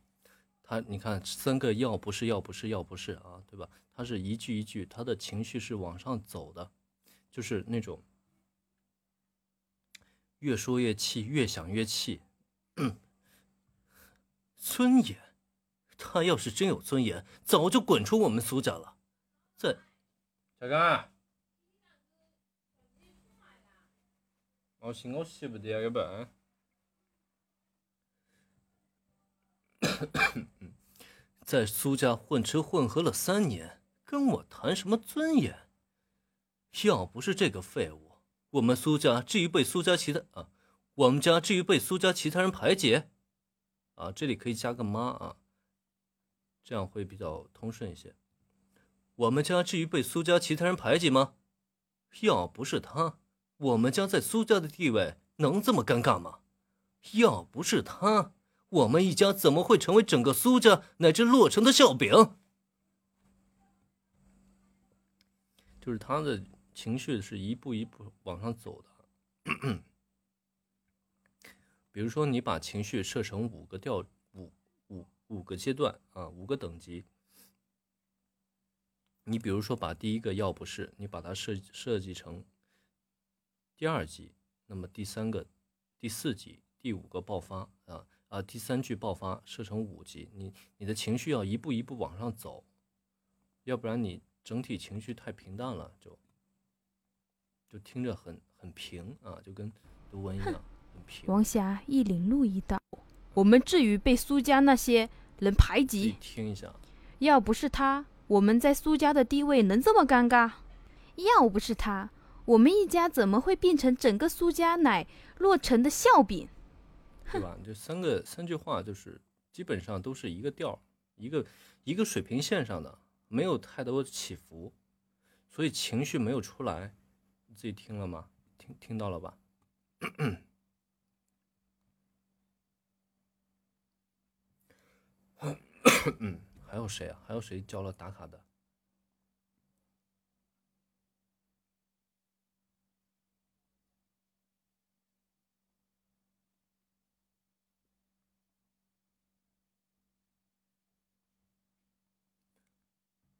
他你看三个要不是要不是要不是啊，对吧？他是一句一句，他的情绪是往上走的，就是那种越说越气，越想越气。尊严，他要是真有尊严，早就滚出我们苏家了。在，小刚。我信我洗不掉个笨。在苏家混吃混喝了三年，跟我谈什么尊严？要不是这个废物，我们苏家至于被苏家其他啊，我们家至于被苏家其他人排挤？啊，这里可以加个妈啊，这样会比较通顺一些。我们家至于被苏家其他人排挤吗？要不是他。我们家在苏家的地位能这么尴尬吗？要不是他，我们一家怎么会成为整个苏家乃至洛城的笑柄？就是他的情绪是一步一步往上走的。比如说，你把情绪设成五个调，五五五个阶段啊，五个等级。你比如说，把第一个要不是，你把它设设计成。第二级，那么第三个、第四级、第五个爆发啊啊，第三句爆发设成五级，你你的情绪要一步一步往上走，要不然你整体情绪太平淡了，就就听着很很平啊，就跟读文一样，很平。王霞一领路一道：“我们至于被苏家那些人排挤？听一下，要不是他，我们在苏家的地位能这么尴尬？要不是他。”我们一家怎么会变成整个苏家乃落成的笑柄？对吧？这三个三句话就是基本上都是一个调，一个一个水平线上的，没有太多起伏，所以情绪没有出来。自己听了吗？听听到了吧？还有谁啊？还有谁交了打卡的？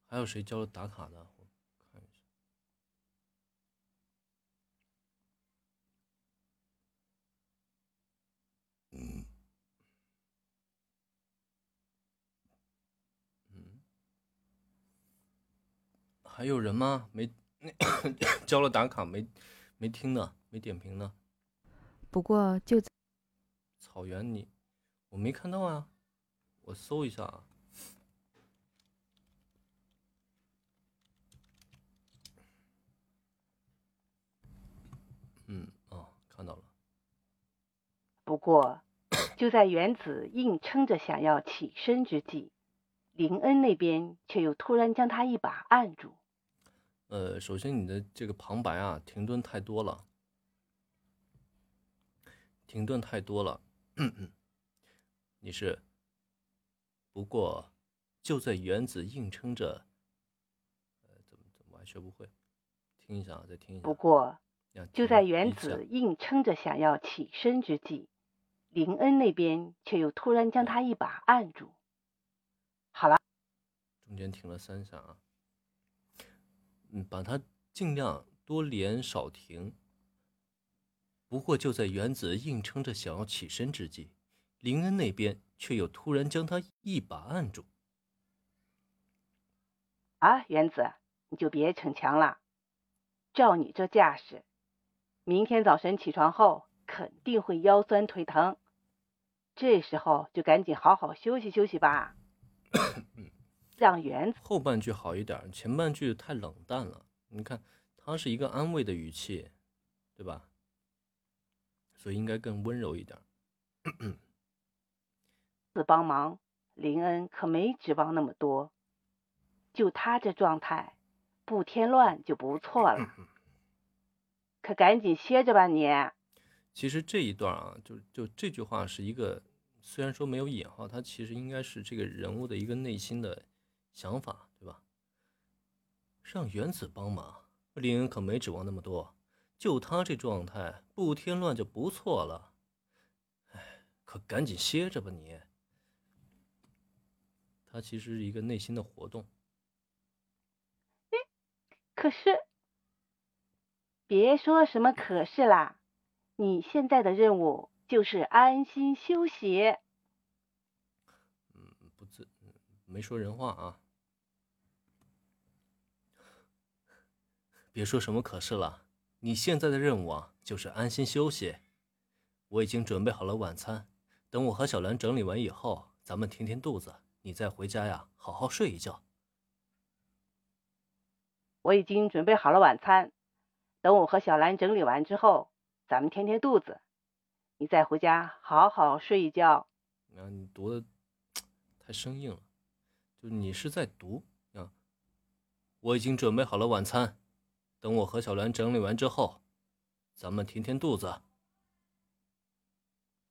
还有谁交了打卡的？我看一下。嗯，嗯，还有人吗？没 交了打卡没没听呢，没点评呢。不过就草原，你我没看到啊，我搜一下啊。嗯，哦，看到了。不过，就在原子硬撑着想要起身之际，林恩那边却又突然将他一把按住。呃，首先你的这个旁白啊，停顿太多了，停顿太多了。你是，不过就在原子硬撑着，呃，怎么怎么还学不会？听一下啊，再听一下。不过。就在原子硬撑着想要起身之际，林恩那边却又突然将他一把按住。好了，中间停了三下啊，嗯，把它尽量多连少停。不过就在原子硬撑着想要起身之际，林恩那边却又突然将他一把按住。啊，原子，你就别逞强了，照你这架势。明天早晨起床后，肯定会腰酸腿疼。这时候就赶紧好好休息休息吧。让原后半句好一点，前半句太冷淡了。你看，他是一个安慰的语气，对吧？所以应该更温柔一点。子帮忙，林恩可没指望那么多。就他这状态，不添乱就不错了。可赶紧歇着吧，你。其实这一段啊，就就这句话是一个，虽然说没有引号，它其实应该是这个人物的一个内心的想法，对吧？让原子帮忙，林恩可没指望那么多。就他这状态，不添乱就不错了。哎，可赶紧歇着吧，你。他其实是一个内心的活动。哎，可是，别说什么可是啦，你现在的任务就是安心休息。嗯，不自，没说人话啊。别说什么可是了。你现在的任务啊，就是安心休息。我已经准备好了晚餐，等我和小兰整理完以后，咱们填填肚子，你再回家呀，好好睡一觉。我已经准备好了晚餐，等我和小兰整理完之后，咱们填填肚子，你再回家好好睡一觉。啊，你读的 太生硬了，就你是在读啊。我已经准备好了晚餐。等我和小兰整理完之后，咱们填填肚子。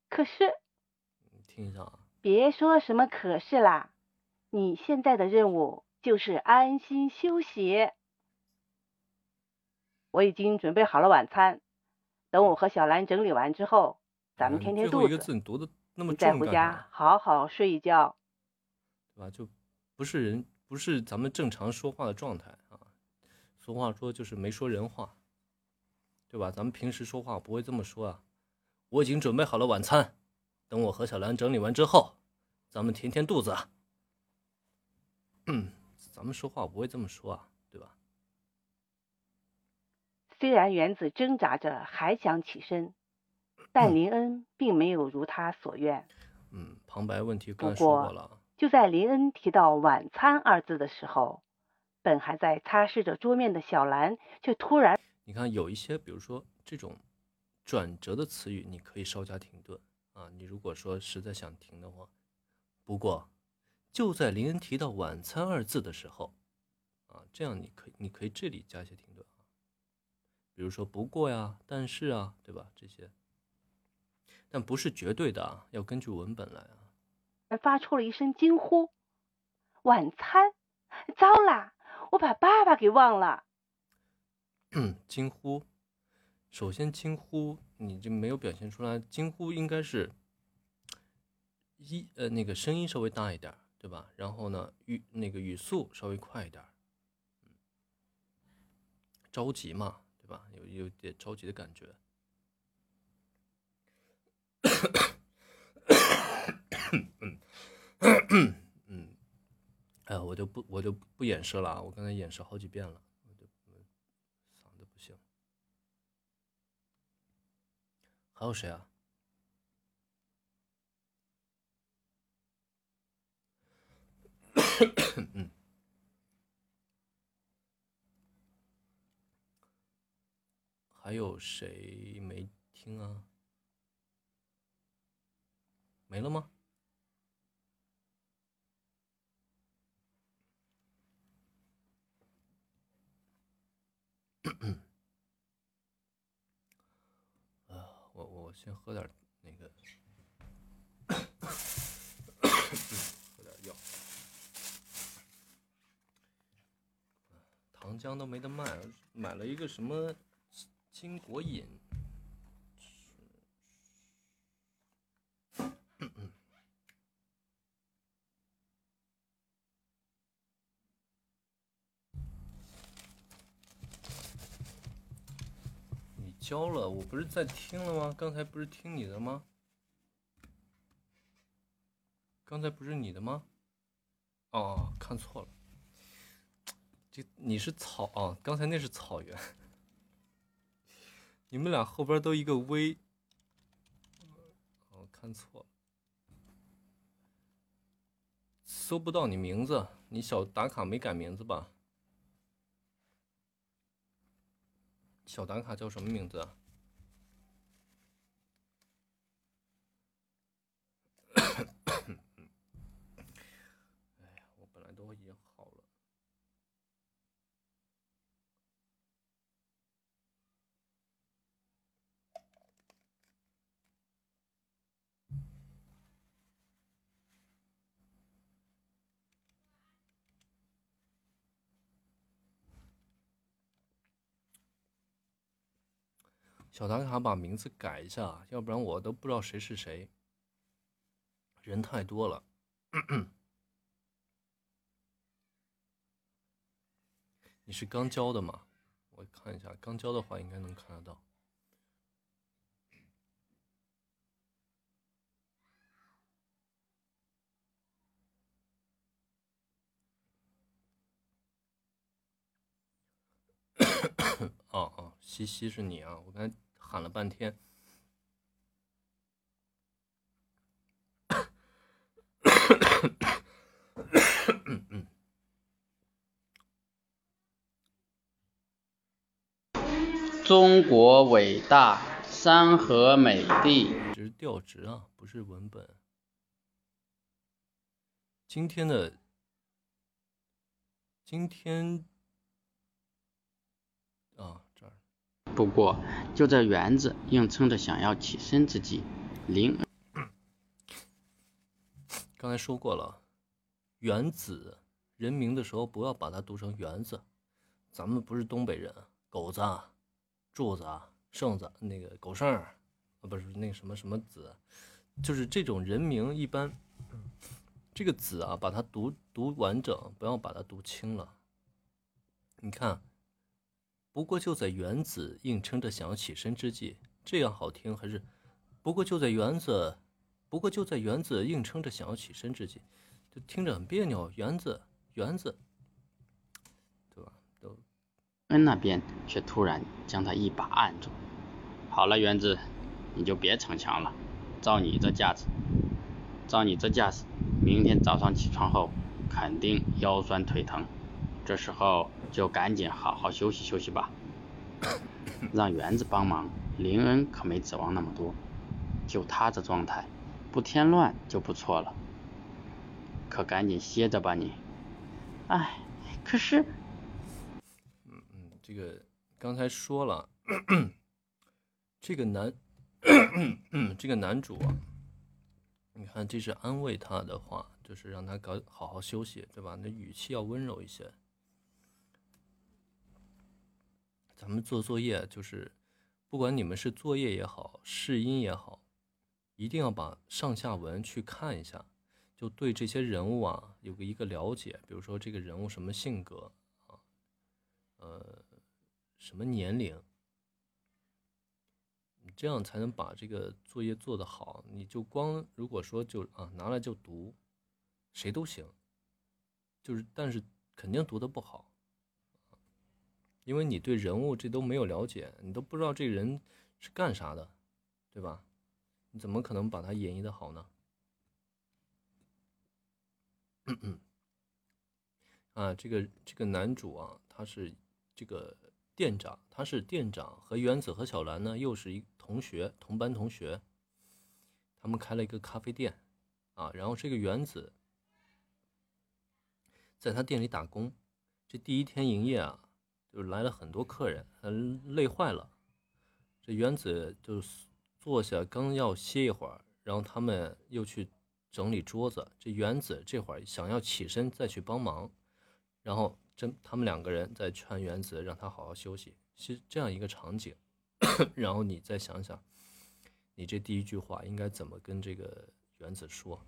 可是，听一下啊！别说什么可是啦，你现在的任务就是安心休息。我已经准备好了晚餐，等我和小兰整理完之后，咱们填填肚子。一个字你读的那么再回家好好睡一觉，对吧？就不是人，不是咱们正常说话的状态。俗话说就是没说人话，对吧？咱们平时说话不会这么说啊。我已经准备好了晚餐，等我和小兰整理完之后，咱们填填肚子。嗯，咱们说话不会这么说啊，对吧？虽然原子挣扎着还想起身，但林恩并没有如他所愿。嗯，旁白问题刚说过了。就在林恩提到“晚餐”二字的时候。本还在擦拭着桌面的小兰，却突然……你看，有一些，比如说这种转折的词语，你可以稍加停顿啊。你如果说实在想停的话，不过就在林恩提到“晚餐”二字的时候啊，这样你可以，你可以这里加一些停顿啊。比如说“不过呀”“但是啊”，对吧？这些，但不是绝对的啊，要根据文本来啊。而发出了一声惊呼：“晚餐，糟啦！”我把爸爸给忘了。惊呼，首先惊呼，你就没有表现出来。惊呼应该是一呃那个声音稍微大一点，对吧？然后呢语那个语速稍微快一点。着急嘛，对吧？有有点着急的感觉。哎，我就不，我就不演示了。我刚才演示好几遍了，我就嗓子不行。还有谁啊？嗯，还有谁没听啊？没了吗？啊，我我先喝点那个，喝点药，糖浆都没得卖，买了一个什么金果饮。交了，我不是在听了吗？刚才不是听你的吗？刚才不是你的吗？哦，看错了，这你是草啊？刚才那是草原。你们俩后边都一个 V，哦看错了，搜不到你名字，你小打卡没改名字吧？小打卡叫什么名字啊？小打卡把名字改一下，要不然我都不知道谁是谁。人太多了。你是刚交的吗？我看一下，刚交的话应该能看得到。哦哦，西西是你啊！我刚才。喊了半天，中国伟大，山河美丽。这是调值啊，不是文本。今天的，今天。不过，就在园子硬撑着想要起身之际，林刚才说过了，园子人名的时候不要把它读成园子，咱们不是东北人，狗子、柱子、圣子，那个狗剩啊，不是那个什么什么子，就是这种人名一般，这个子啊，把它读读完整，不要把它读轻了。你看。不过就在原子硬撑着想要起身之际，这样好听还是？不过就在原子，不过就在原子硬撑着想要起身之际，就听着很别扭。原子，原子，对吧？都。恩那边却突然将他一把按住。好了，原子，你就别逞强了。照你这架子，照你这架势，明天早上起床后肯定腰酸腿疼。这时候就赶紧好好休息休息吧，让园子帮忙。林恩可没指望那么多，就他这状态，不添乱就不错了。可赶紧歇着吧你。哎，可是，嗯嗯，这个刚才说了，这个男，这个男主啊，你看这是安慰他的话，就是让他搞好好休息，对吧？那语气要温柔一些。咱们做作业就是，不管你们是作业也好，试音也好，一定要把上下文去看一下，就对这些人物啊有个一个了解。比如说这个人物什么性格啊，呃，什么年龄，你这样才能把这个作业做得好。你就光如果说就啊拿来就读，谁都行，就是但是肯定读得不好。因为你对人物这都没有了解，你都不知道这个人是干啥的，对吧？你怎么可能把他演绎的好呢？嗯 嗯啊，这个这个男主啊，他是这个店长，他是店长，和原子和小兰呢又是一同学，同班同学。他们开了一个咖啡店，啊，然后这个原子在他店里打工，这第一天营业啊。就来了很多客人，累坏了。这原子就坐下，刚要歇一会儿，然后他们又去整理桌子。这原子这会儿想要起身再去帮忙，然后这他们两个人在劝原子让他好好休息。是这样一个场景，然后你再想想，你这第一句话应该怎么跟这个原子说？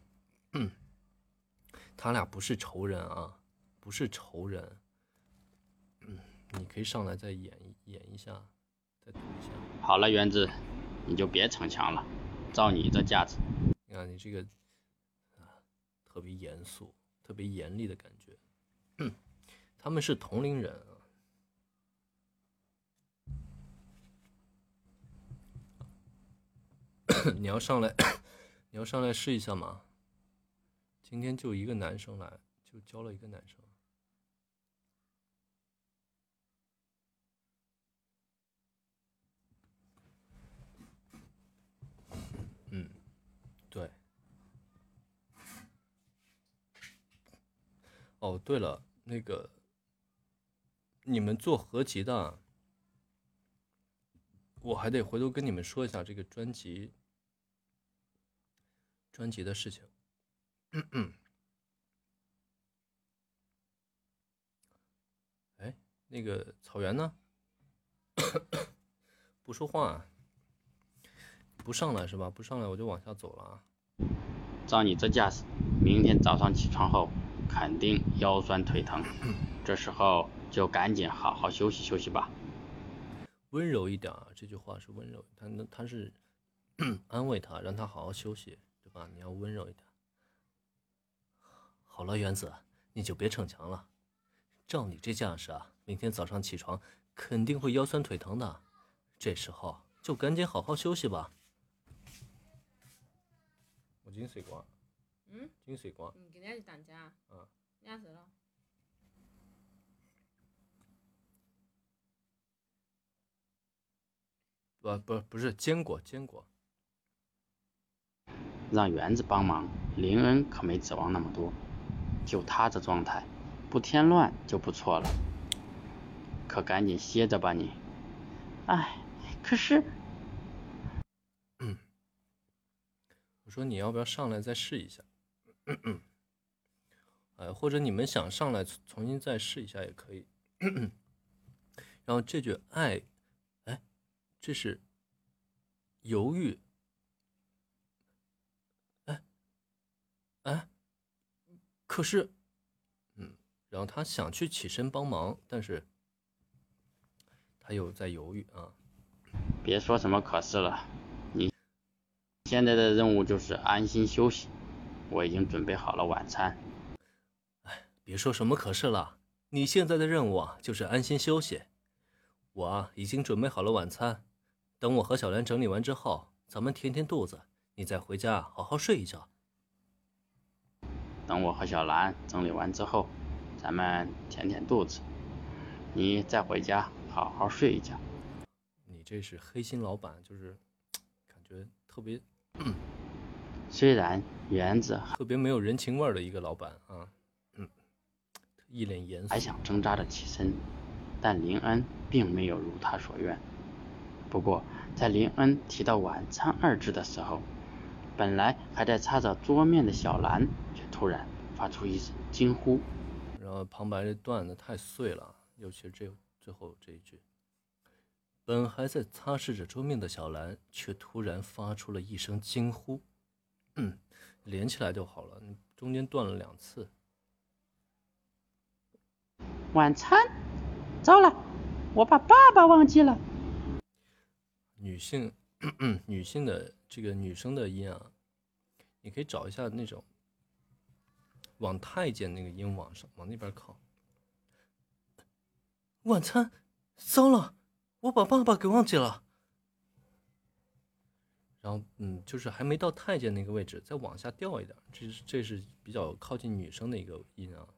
他俩不是仇人啊，不是仇人。你可以上来再演一演一下，再读一下。好了，原子，你就别逞强了。照你这架子，你看你这个啊，特别严肃、特别严厉的感觉。他们是同龄人啊。你要上来，你要上来试一下吗？今天就一个男生来，就教了一个男生。嗯，对。哦，对了，那个，你们做合集的，我还得回头跟你们说一下这个专辑。专辑的事情。哎，那个草原呢？不说话，不上来是吧？不上来我就往下走了啊。照你这架势，明天早上起床后肯定腰酸腿疼，这时候就赶紧好好休息休息吧。温柔一点啊，这句话是温柔，他那他是 安慰他，让他好好休息。对吧，你要温柔一点。好了，原子，你就别逞强了。照你这架势啊，明天早上起床肯定会腰酸腿疼的。这时候就赶紧好好休息吧。我今睡过。嗯？金水光。嗯，今天是当家。嗯。你睡了？不不不是坚果坚果。让园子帮忙，林恩可没指望那么多。就他这状态，不添乱就不错了。可赶紧歇着吧你。哎，可是，我说你要不要上来再试一下？哎，或者你们想上来重新再试一下也可以。然后这句爱，哎，这是犹豫。哎，可是，嗯，然后他想去起身帮忙，但是他又在犹豫啊。别说什么可是了，你现在的任务就是安心休息。我已经准备好了晚餐。哎，别说什么可是了，你现在的任务啊就是安心休息。我啊已经准备好了晚餐，等我和小兰整理完之后，咱们填填肚子，你再回家好好睡一觉。等我和小兰整理完之后，咱们填填肚子，你再回家好好睡一觉。你这是黑心老板，就是 感觉特别…… 虽然园子特别没有人情味的一个老板啊，嗯，一脸严肃，还想挣扎着起身，但林恩并没有如他所愿。不过在林恩提到晚餐二字的时候，本来还在擦着桌面的小兰却。突然发出一声惊呼，然后旁白这段子太碎了，尤其是这最后这一句。本还在擦拭着桌面的小兰，却突然发出了一声惊呼。嗯，连起来就好了，你中间断了两次。晚餐，糟了，我把爸爸忘记了。女性，女性的这个女生的音啊，你可以找一下那种。往太监那个音往上，往那边靠。晚餐，糟了，我把爸爸给忘记了。然后，嗯，就是还没到太监那个位置，再往下掉一点，这是这是比较靠近女生的一个音啊。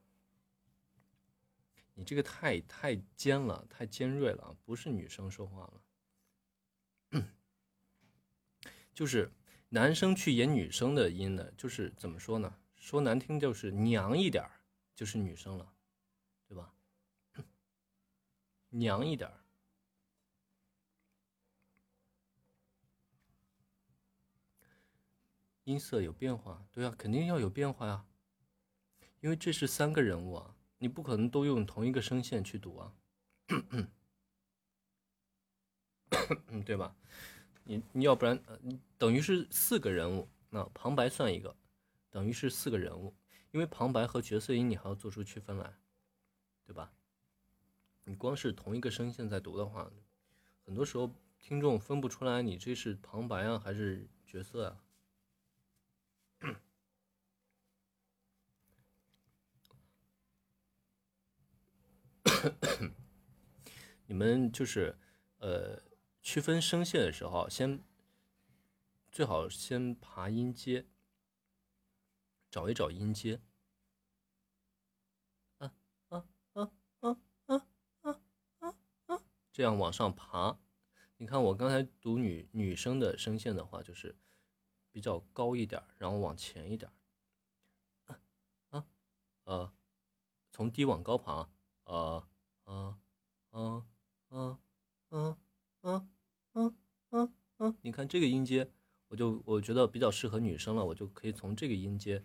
你这个太太尖了，太尖锐了，不是女生说话了。就是男生去演女生的音呢，就是怎么说呢？说难听就是娘一点就是女生了，对吧？娘一点音色有变化，对啊，肯定要有变化呀，因为这是三个人物啊，你不可能都用同一个声线去读啊，嗯 对吧？你你要不然，等于是四个人物，那旁白算一个。等于是四个人物，因为旁白和角色音你还要做出区分来，对吧？你光是同一个声线在读的话，很多时候听众分不出来你这是旁白啊还是角色啊。你们就是呃区分声线的时候，先最好先爬音阶，找一找音阶。啊啊啊啊啊啊啊啊！这样往上爬。你看我刚才读女女生的声线的话，就是比较高一点，然后往前一点。啊啊呃，从低往高爬。啊啊啊啊啊啊啊啊啊！你看这个音阶。我就我觉得比较适合女生了，我就可以从这个音阶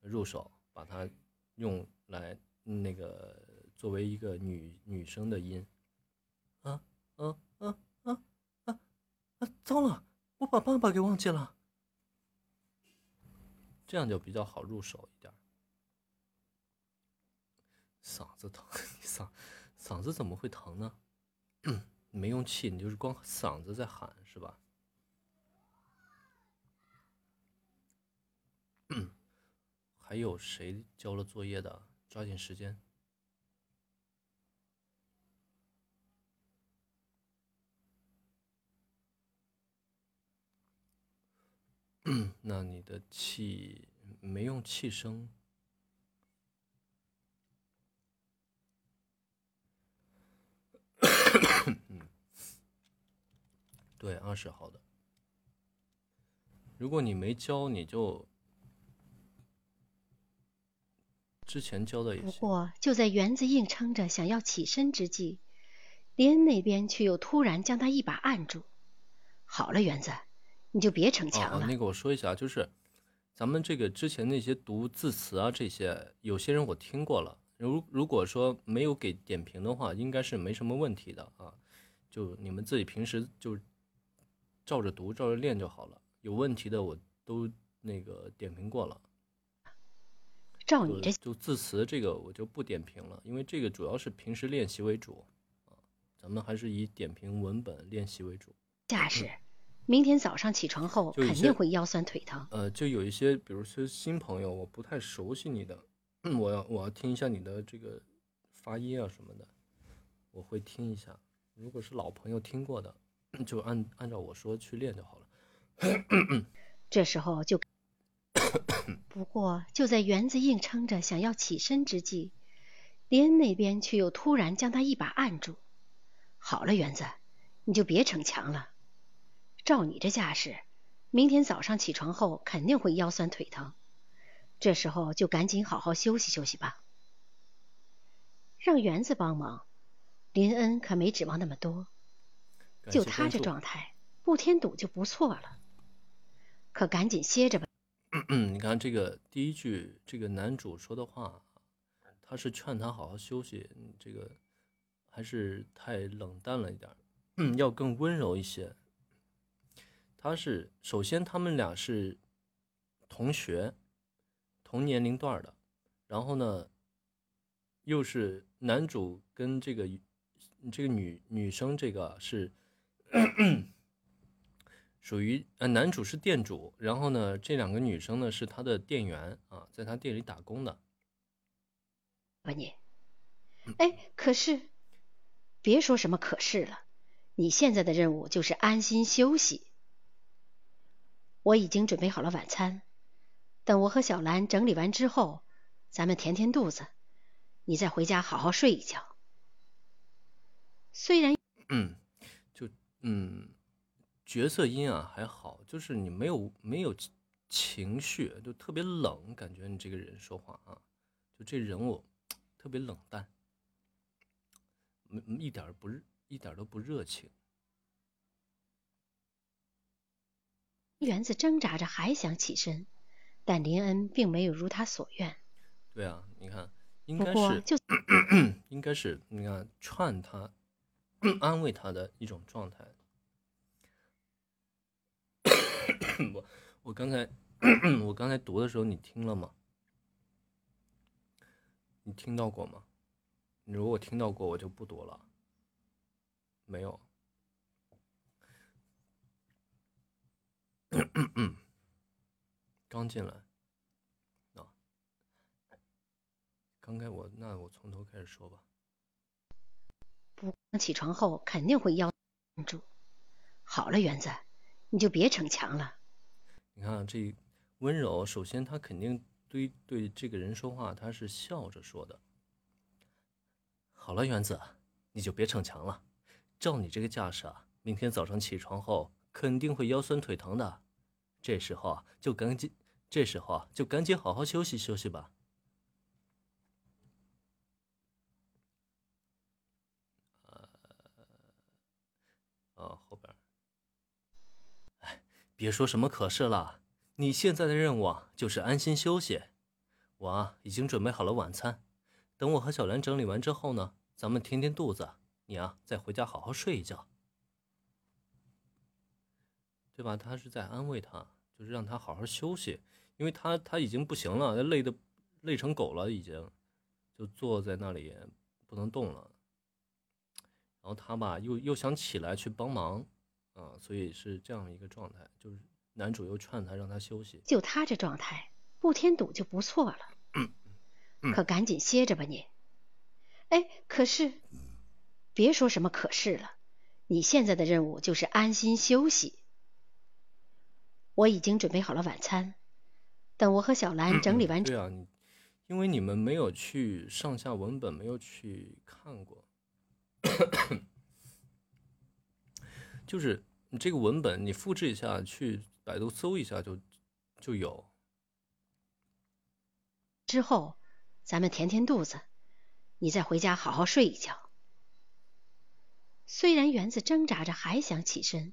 入手，把它用来那个作为一个女女生的音。啊啊啊啊啊啊！糟了，我把爸爸给忘记了。这样就比较好入手一点。嗓子疼，你嗓嗓子怎么会疼呢？没用气，你就是光嗓子在喊是吧？还有谁交了作业的？抓紧时间。那你的气没用气声。嗯，对，二十号的。如果你没交，你就。之前交的也不过，就在园子硬撑着想要起身之际，林恩那边却又突然将他一把按住。好了，园子，你就别逞强了。那个我说一下，就是咱们这个之前那些读字词啊，这些有些人我听过了。如如果说没有给点评的话，应该是没什么问题的啊。就你们自己平时就照着读、照着练就好了。有问题的我都那个点评过了。照你这就字词这个我就不点评了，因为这个主要是平时练习为主啊，咱们还是以点评文本练习为主。架势，明天早上起床后肯定会腰酸腿疼。呃，就有一些，比如说新朋友，我不太熟悉你的，我要我要听一下你的这个发音啊什么的，我会听一下。如果是老朋友听过的，就按按照我说去练就好了。这时候就。不过，就在园子硬撑着想要起身之际，林恩那边却又突然将他一把按住。好了，园子，你就别逞强了。照你这架势，明天早上起床后肯定会腰酸腿疼。这时候就赶紧好好休息休息吧。让园子帮忙，林恩可没指望那么多。就他这状态，不添堵就不错了。可赶紧歇着吧。嗯，你看这个第一句，这个男主说的话，他是劝他好好休息，这个还是太冷淡了一点，要更温柔一些。他是首先他们俩是同学，同年龄段的，然后呢，又是男主跟这个这个女女生这个是。属于呃，男主是店主，然后呢，这两个女生呢是他的店员啊，在他店里打工的。问你，哎，可是，别说什么可是了，你现在的任务就是安心休息。我已经准备好了晚餐，等我和小兰整理完之后，咱们填填肚子，你再回家好好睡一觉。虽然，嗯，就嗯。角色音啊还好，就是你没有没有情绪，就特别冷，感觉你这个人说话啊，就这人物特别冷淡，没一点不热，一点都不热情。园子挣扎着还想起身，但林恩并没有如他所愿。对啊，你看，应该是就 应该是你看劝他 安慰他的一种状态。我我刚才我刚才读的时候，你听了吗？你听到过吗？你如果听到过，我就不读了。没有。刚进来啊，刚开我那我从头开始说吧。不起床后肯定会腰住。好了，园子。你就别逞强了，你看这温柔，首先他肯定对对这个人说话，他是笑着说的。好了，园子，你就别逞强了。照你这个架势啊，明天早上起床后肯定会腰酸腿疼的。这时候啊，就赶紧，这时候啊，就赶紧好好休息休息吧。呃，啊，后边。哎，别说什么可是了，你现在的任务，就是安心休息。我啊，已经准备好了晚餐。等我和小兰整理完之后呢，咱们填填肚子，你啊再回家好好睡一觉，对吧？他是在安慰他，就是让他好好休息，因为他他已经不行了，累的累成狗了，已经就坐在那里不能动了。然后他吧又又想起来去帮忙啊，所以是这样一个状态，就是男主又劝他让他休息。就他这状态，不添堵就不错了。可赶紧歇着吧你。哎，可是，别说什么可是了，你现在的任务就是安心休息。我已经准备好了晚餐，等我和小兰整理完。对啊，因为你们没有去上下文本，没有去看过，就是你这个文本，你复制一下，去百度搜一下就就有。之后。咱们填填肚子，你再回家好好睡一觉。虽然园子挣扎着还想起身，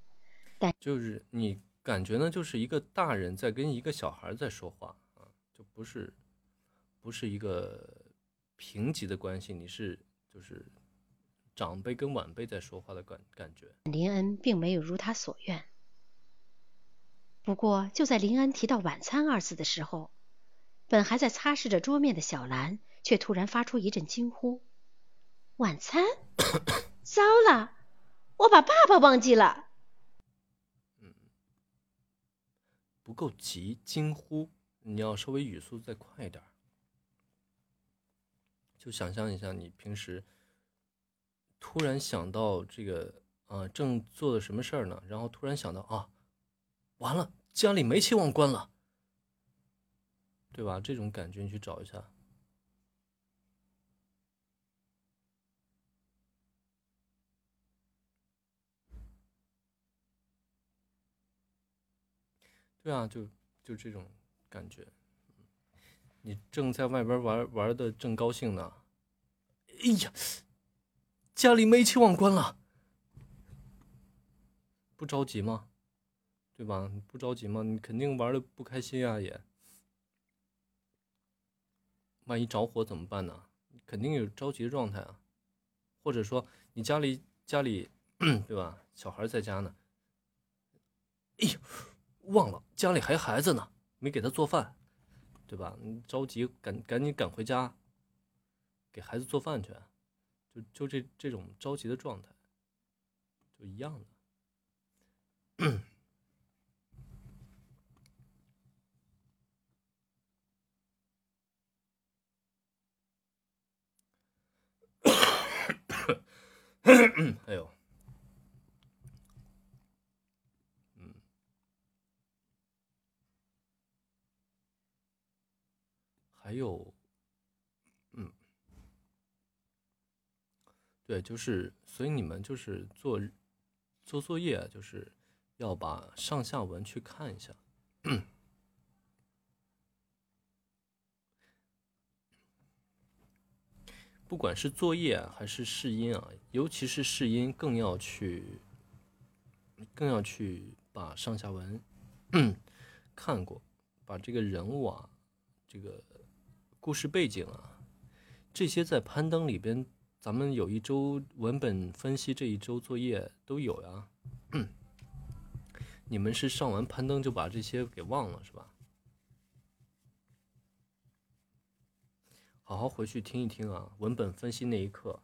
但就是你感觉呢，就是一个大人在跟一个小孩在说话啊，就不是不是一个平级的关系，你是就是长辈跟晚辈在说话的感感觉。林恩并没有如他所愿，不过就在林恩提到晚餐二字的时候。本还在擦拭着桌面的小兰，却突然发出一阵惊呼：“晚餐！糟了，我把爸爸忘记了。”嗯，不够急，惊呼，你要稍微语速再快一点。就想象一下，你平时突然想到这个啊，正做的什么事儿呢？然后突然想到啊，完了，家里煤气忘关了。对吧？这种感觉你去找一下。对啊，就就这种感觉。你正在外边玩玩的正高兴呢，哎呀，家里煤气忘关了，不着急吗？对吧？不着急吗？你肯定玩的不开心啊，也。万一着火怎么办呢？肯定有着急的状态啊，或者说你家里家里 对吧？小孩在家呢，哎呦，忘了家里还有孩子呢，没给他做饭，对吧？你着急赶赶紧赶回家，给孩子做饭去，就就这这种着急的状态，就一样的。哎呦，嗯，还有，嗯，对，就是，所以你们就是做做作业，就是要把上下文去看一下。不管是作业还是试音啊，尤其是试音，更要去，更要去把上下文 看过，把这个人物啊，这个故事背景啊，这些在攀登里边，咱们有一周文本分析，这一周作业都有呀。你们是上完攀登就把这些给忘了是吧？好好回去听一听啊，文本分析那一刻。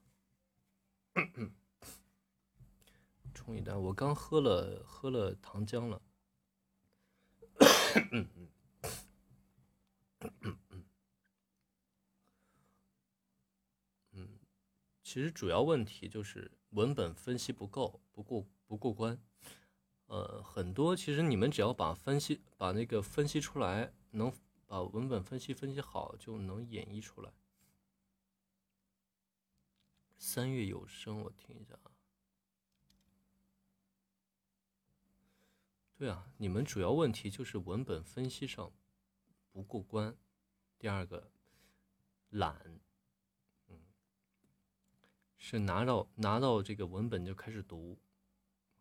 冲一单，我刚喝了喝了糖浆了。其实主要问题就是文本分析不够，不过不过关。呃，很多其实你们只要把分析把那个分析出来，能把文本分析分析好，就能演绎出来。三月有声，我听一下啊。对啊，你们主要问题就是文本分析上不过关，第二个懒，是拿到拿到这个文本就开始读，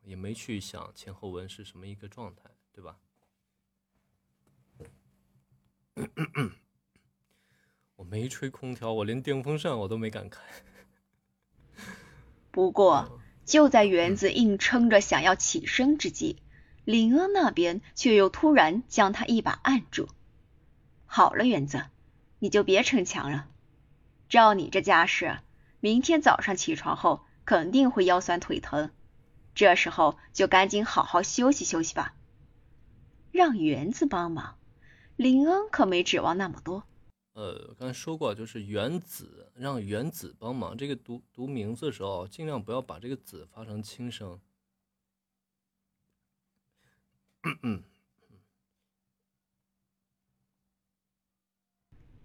也没去想前后文是什么一个状态，对吧？我没吹空调，我连电风扇我都没敢开。不过，就在园子硬撑着想要起身之际。林恩那边却又突然将他一把按住。好了，园子，你就别逞强了。照你这架势，明天早上起床后肯定会腰酸腿疼。这时候就赶紧好好休息休息吧。让园子帮忙，林恩可没指望那么多。呃，刚才说过，就是原子，让原子帮忙。这个读读名字的时候，尽量不要把这个“子”发成轻声。嗯，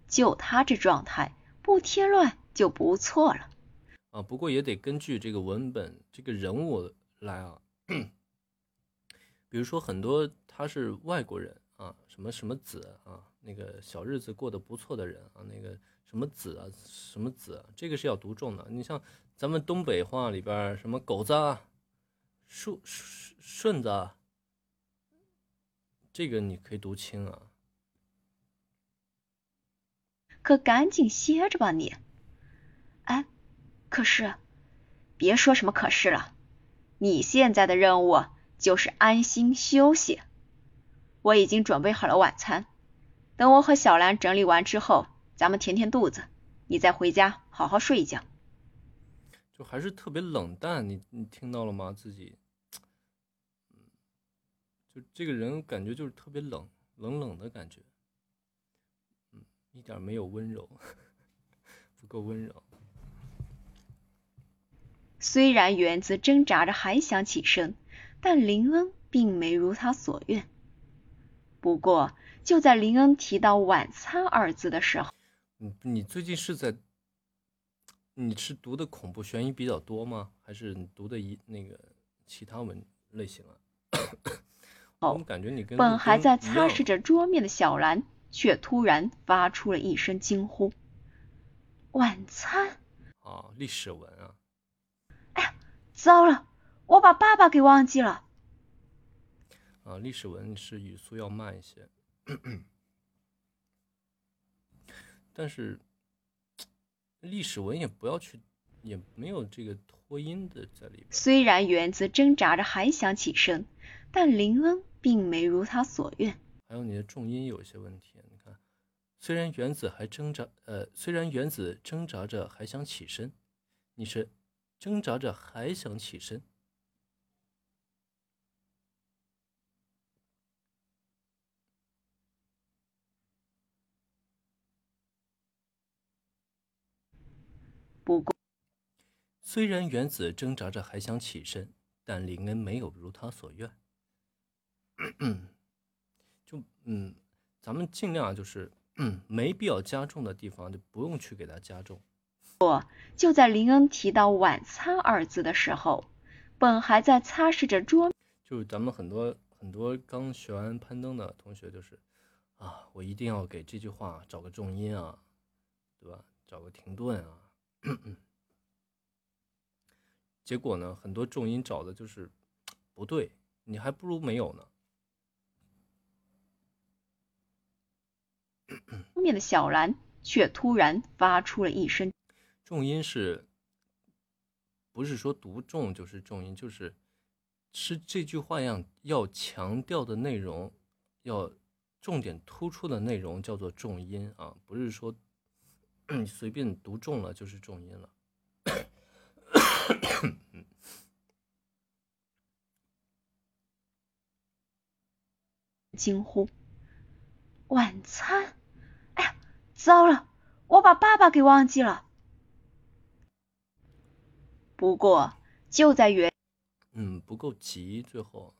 就他这状态，不添乱就不错了。啊，不过也得根据这个文本、这个人物来啊。比如说，很多他是外国人啊，什么什么子啊，那个小日子过得不错的人啊，那个什么子啊，什么子，这个是要读重的。你像咱们东北话里边，什么狗子、顺顺顺子。这个你可以读清啊，可赶紧歇着吧你。哎，可是，别说什么可是了，你现在的任务就是安心休息。我已经准备好了晚餐，等我和小兰整理完之后，咱们填填肚子，你再回家好好睡一觉。就还是特别冷淡，你你听到了吗？自己。就这个人感觉就是特别冷，冷冷的感觉，嗯，一点没有温柔，不够温柔。虽然园子挣扎着还想起身，但林恩并没如他所愿。不过就在林恩提到“晚餐”二字的时候，你你最近是在，你是读的恐怖悬疑比较多吗？还是你读的一那个其他文类型啊？哦，感觉你跟本还在擦拭着桌面的小兰，却突然发出了一声惊呼：“晚餐！”啊，历史文啊！糟了，我把爸爸给忘记了。啊，历史文是语速要慢一些，但是历史文也不要去，也没有这个拖音的在里边。虽然园子挣扎着还想起身，但林恩。并没如他所愿。还有你的重音有一些问题，你看，虽然原子还挣扎，呃，虽然原子挣扎着还想起身，你是挣扎着还想起身，不过，虽然原子挣扎着还想起身，但林恩没有如他所愿。嗯，就嗯，咱们尽量就是嗯，没必要加重的地方就不用去给他加重。不，就在林恩提到“晚餐”二字的时候，本还在擦拭着桌，就是咱们很多很多刚学完攀登的同学，就是啊，我一定要给这句话找个重音啊，对吧？找个停顿啊。结果呢，很多重音找的就是不对，你还不如没有呢。面的小兰却突然发出了一声重音，是不是说读重就是重音？就是是这句话要要强调的内容，要重点突出的内容叫做重音啊，不是说随便读重了就是重音了。惊呼：“晚餐！”哎呀糟了，我把爸爸给忘记了。不过就在原，嗯，不够急，最后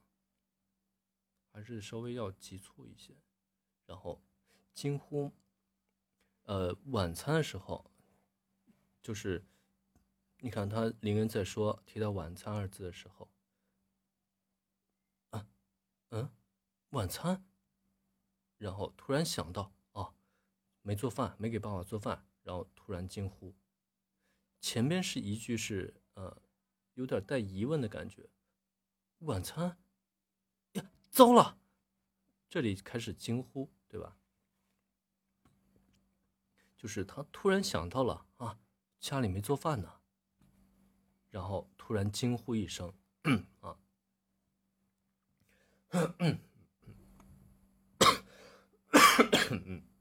还是稍微要急促一些，然后惊呼。呃，晚餐的时候，就是你看他林恩在说提到晚餐二字的时候，嗯嗯，晚餐，然后突然想到哦，没做饭，没给爸爸做饭，然后突然惊呼。前边是一句是呃，有点带疑问的感觉，晚餐？呀，糟了，这里开始惊呼，对吧？就是他突然想到了啊，家里没做饭呢，然后突然惊呼一声啊，嗯，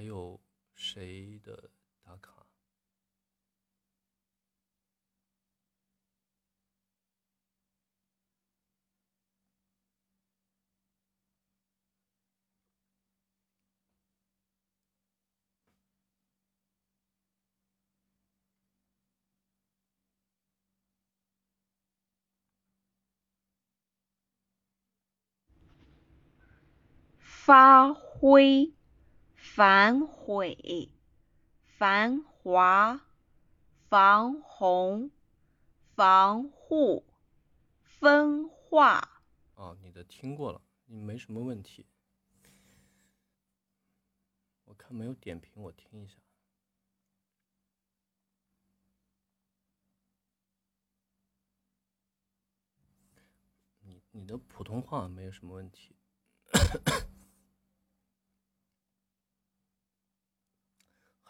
还有谁的打卡？发挥、反悔、繁华、防洪、防护、分化。哦，你的听过了，你没什么问题。我看没有点评，我听一下。你你的普通话没有什么问题。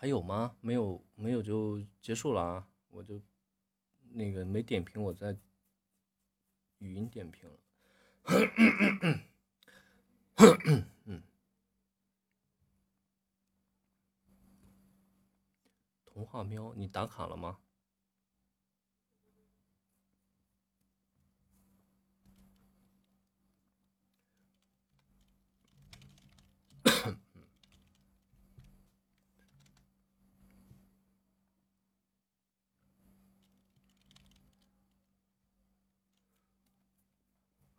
还有吗？没有，没有就结束了啊！我就那个没点评，我在语音点评了。嗯，童话喵，你打卡了吗？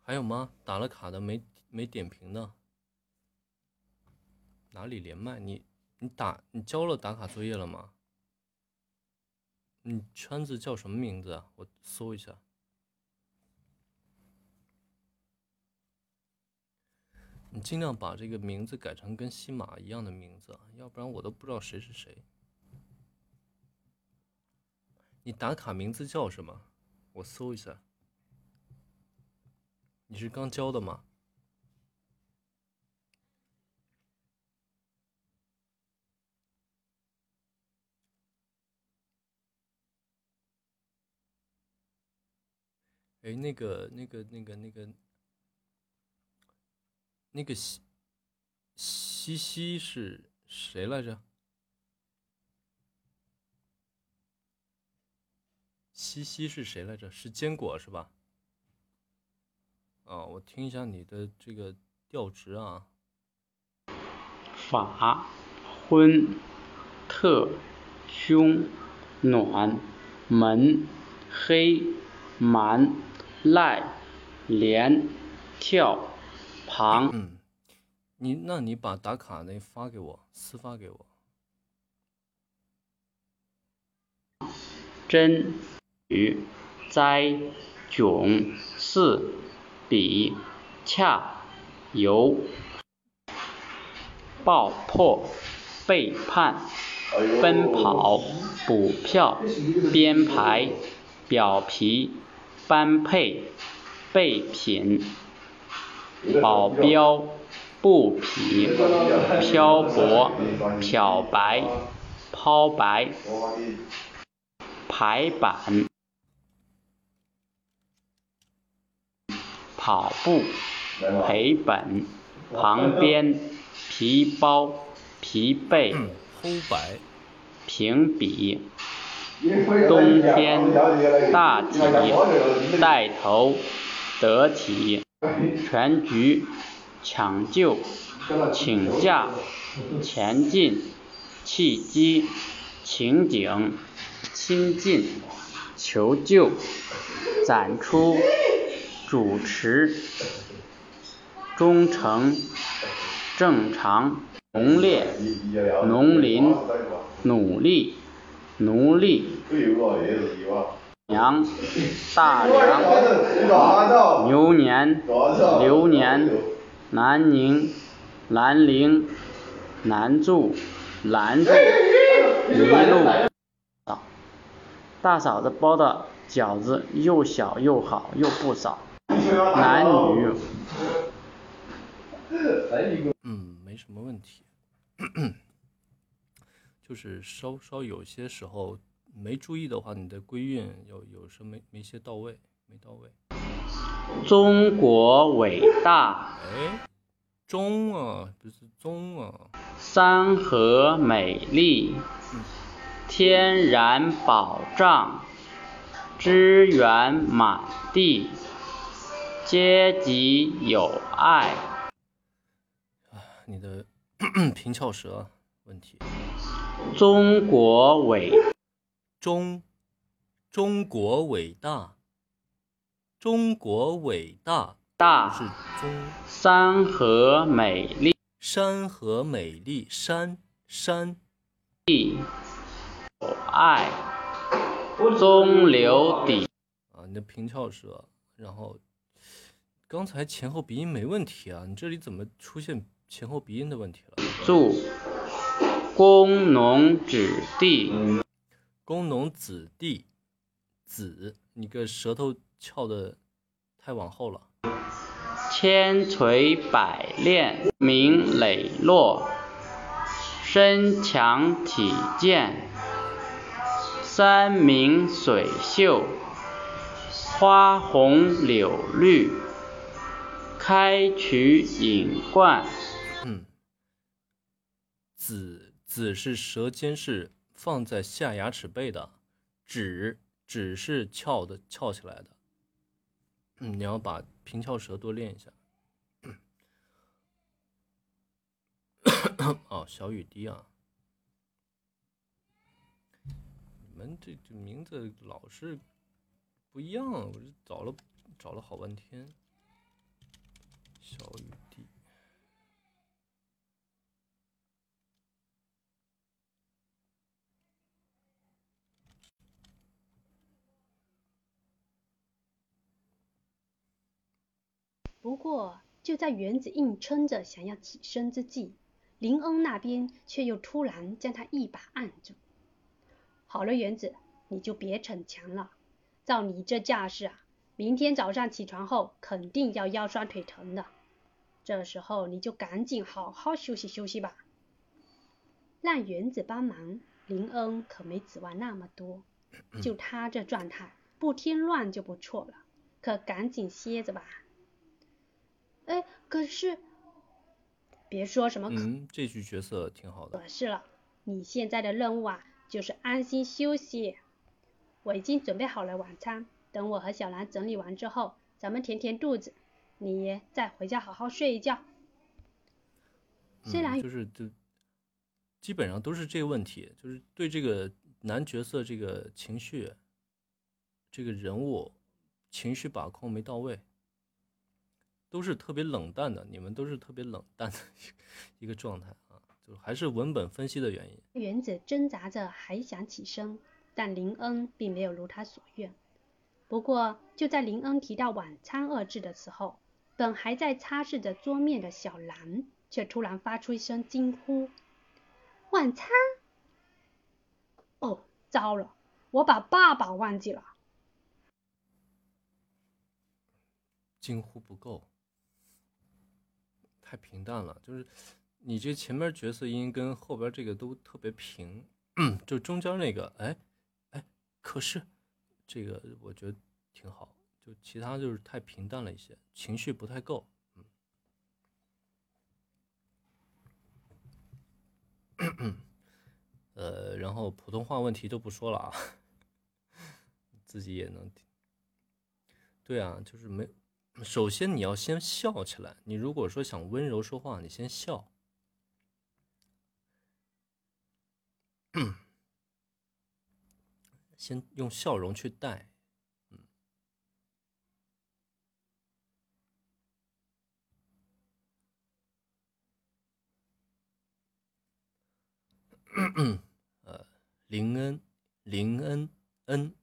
还有吗？打了卡的没没点评的？哪里连麦？你你打你交了打卡作业了吗？你圈子叫什么名字啊？我搜一下。你尽量把这个名字改成跟西马一样的名字，要不然我都不知道谁是谁。你打卡名字叫什么？我搜一下。你是刚交的吗？哎，那个、那个、那个、那个、那个西西西是谁来着？西西是谁来着？是坚果是吧？啊，我听一下你的这个调值啊。法昏特凶暖门黑蛮赖连跳旁。嗯，你那你把打卡那发给我，私发给我。真与灾囧四。比恰由爆破背叛奔跑补票编排表皮般配备品保镖布匹漂泊漂白抛白排版。跑步，赔本，旁边，皮包，疲惫，评比，冬天，大体，带头，得体，全局，抢救，请假，前进、契机、情景、亲近、求救、展出、主持、忠诚、正常、浓烈、农林、努力、奴隶、娘、大梁、牛年、流年、南宁、兰陵、拦住、拦住、迷路。大嫂子包的饺子又小又好又不少。男女。嗯，没什么问题。就是稍稍有些时候没注意的话，你的归韵有有时没没些到位，没到位。中国伟大。哎，中啊，不是中啊。山河美丽，天然保障，资源满地，阶级友爱。啊，你的 平翘舌问题。中国伟。中，中国伟大，中国伟大。大。是中。山河美丽，山河美丽。山山。地有爱。中流砥。啊，你的平翘舌，然后刚才前后鼻音没问题啊，你这里怎么出现前后鼻音的问题了？祝。工农子弟，工农子弟，子，你个舌头翘的太往后了。千锤百炼，明磊落，身强体健，山明水秀，花红柳绿，开渠引灌。嗯，子。子是舌尖是放在下牙齿背的，指指是翘的翘起来的。嗯，你要把平翘舌多练一下。哦，小雨滴啊，你们这这名字老是不一样，我这找了找了好半天。小雨滴。不过，就在园子硬撑着想要起身之际，林恩那边却又突然将他一把按住。好了，园子，你就别逞强了。照你这架势啊，明天早上起床后肯定要腰酸腿疼的。这时候你就赶紧好好休息休息吧。让园子帮忙，林恩可没指望那么多。就他这状态，不添乱就不错了。可赶紧歇着吧。哎，可是，别说什么可。嗯，这句角色挺好的。可是了，你现在的任务啊，就是安心休息。我已经准备好了晚餐，等我和小兰整理完之后，咱们填填肚子，你再回家好好睡一觉。虽然就是就基本上都是这个问题，就是对这个男角色这个情绪，这个人物情绪把控没到位。都是特别冷淡的，你们都是特别冷淡的一个状态啊，就还是文本分析的原因。原子挣扎着还想起身，但林恩并没有如他所愿。不过就在林恩提到晚餐二字的时候，本还在擦拭着桌面的小兰却突然发出一声惊呼：“晚餐！哦，糟了，我把爸爸忘记了。”惊呼不够。太平淡了，就是你这前面角色音跟后边这个都特别平，就中间那个，哎哎，可是这个我觉得挺好，就其他就是太平淡了一些，情绪不太够，嗯，呃，然后普通话问题都不说了啊，自己也能听，对啊，就是没。首先，你要先笑起来。你如果说想温柔说话，你先笑。先用笑容去带，呃，林恩，林恩，恩。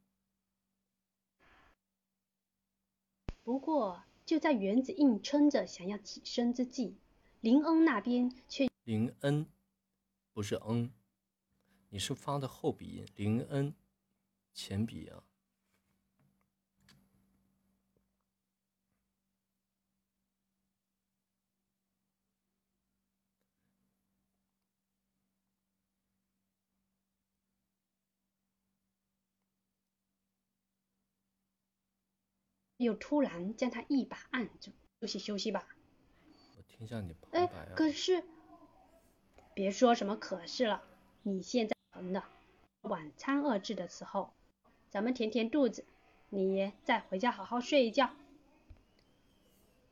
不过，就在原子硬撑着想要起身之际，林恩那边却林恩，不是恩，你是发的后鼻音，林恩。前鼻啊，又突然将他一把按住，休息休息吧。我听下你旁白啊。哎，可是，别说什么可是了，你现在疼的，晚餐二字的时候。咱们填填肚子，你再回家好好睡一觉。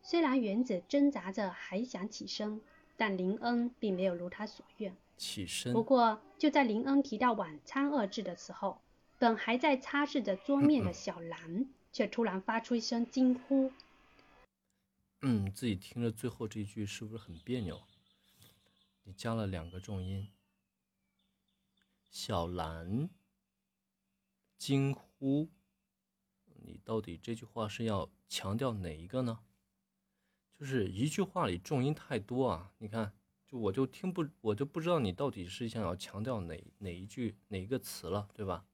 虽然原子挣扎着还想起身，但林恩并没有如他所愿起身。不过就在林恩提到晚餐二字的时候，本还在擦拭着桌面的小兰却突然发出一声惊呼。嗯，自己听着最后这句是不是很别扭？你加了两个重音，小兰。惊呼！你到底这句话是要强调哪一个呢？就是一句话里重音太多啊！你看，就我就听不，我就不知道你到底是想要强调哪哪一句哪一个词了，对吧？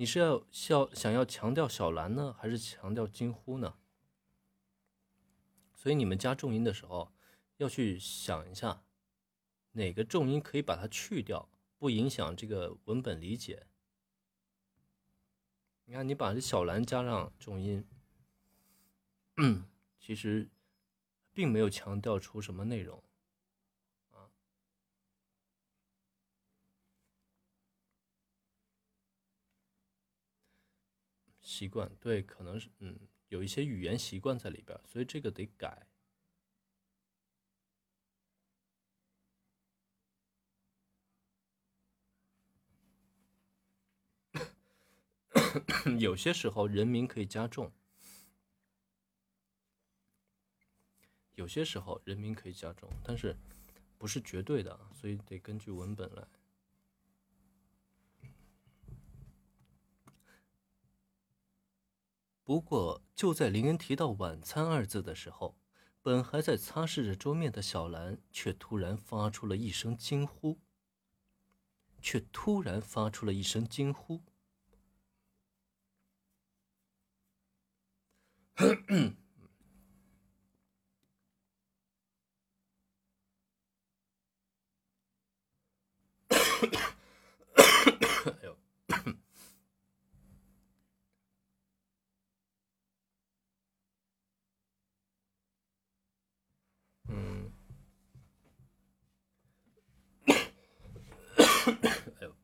你是要要想要强调小兰呢，还是强调惊呼呢？所以你们加重音的时候要去想一下，哪个重音可以把它去掉，不影响这个文本理解。你看，你把这小兰加上重音，其实并没有强调出什么内容习惯对，可能是嗯，有一些语言习惯在里边，所以这个得改。有些时候人名可以加重，有些时候人名可以加重，但是不是绝对的，所以得根据文本来。不过，就在林恩提到“晚餐”二字的时候，本还在擦拭着桌面的小兰却突然发出了一声惊呼，却突然发出了一声惊呼。哎呦！嗯。哎呦！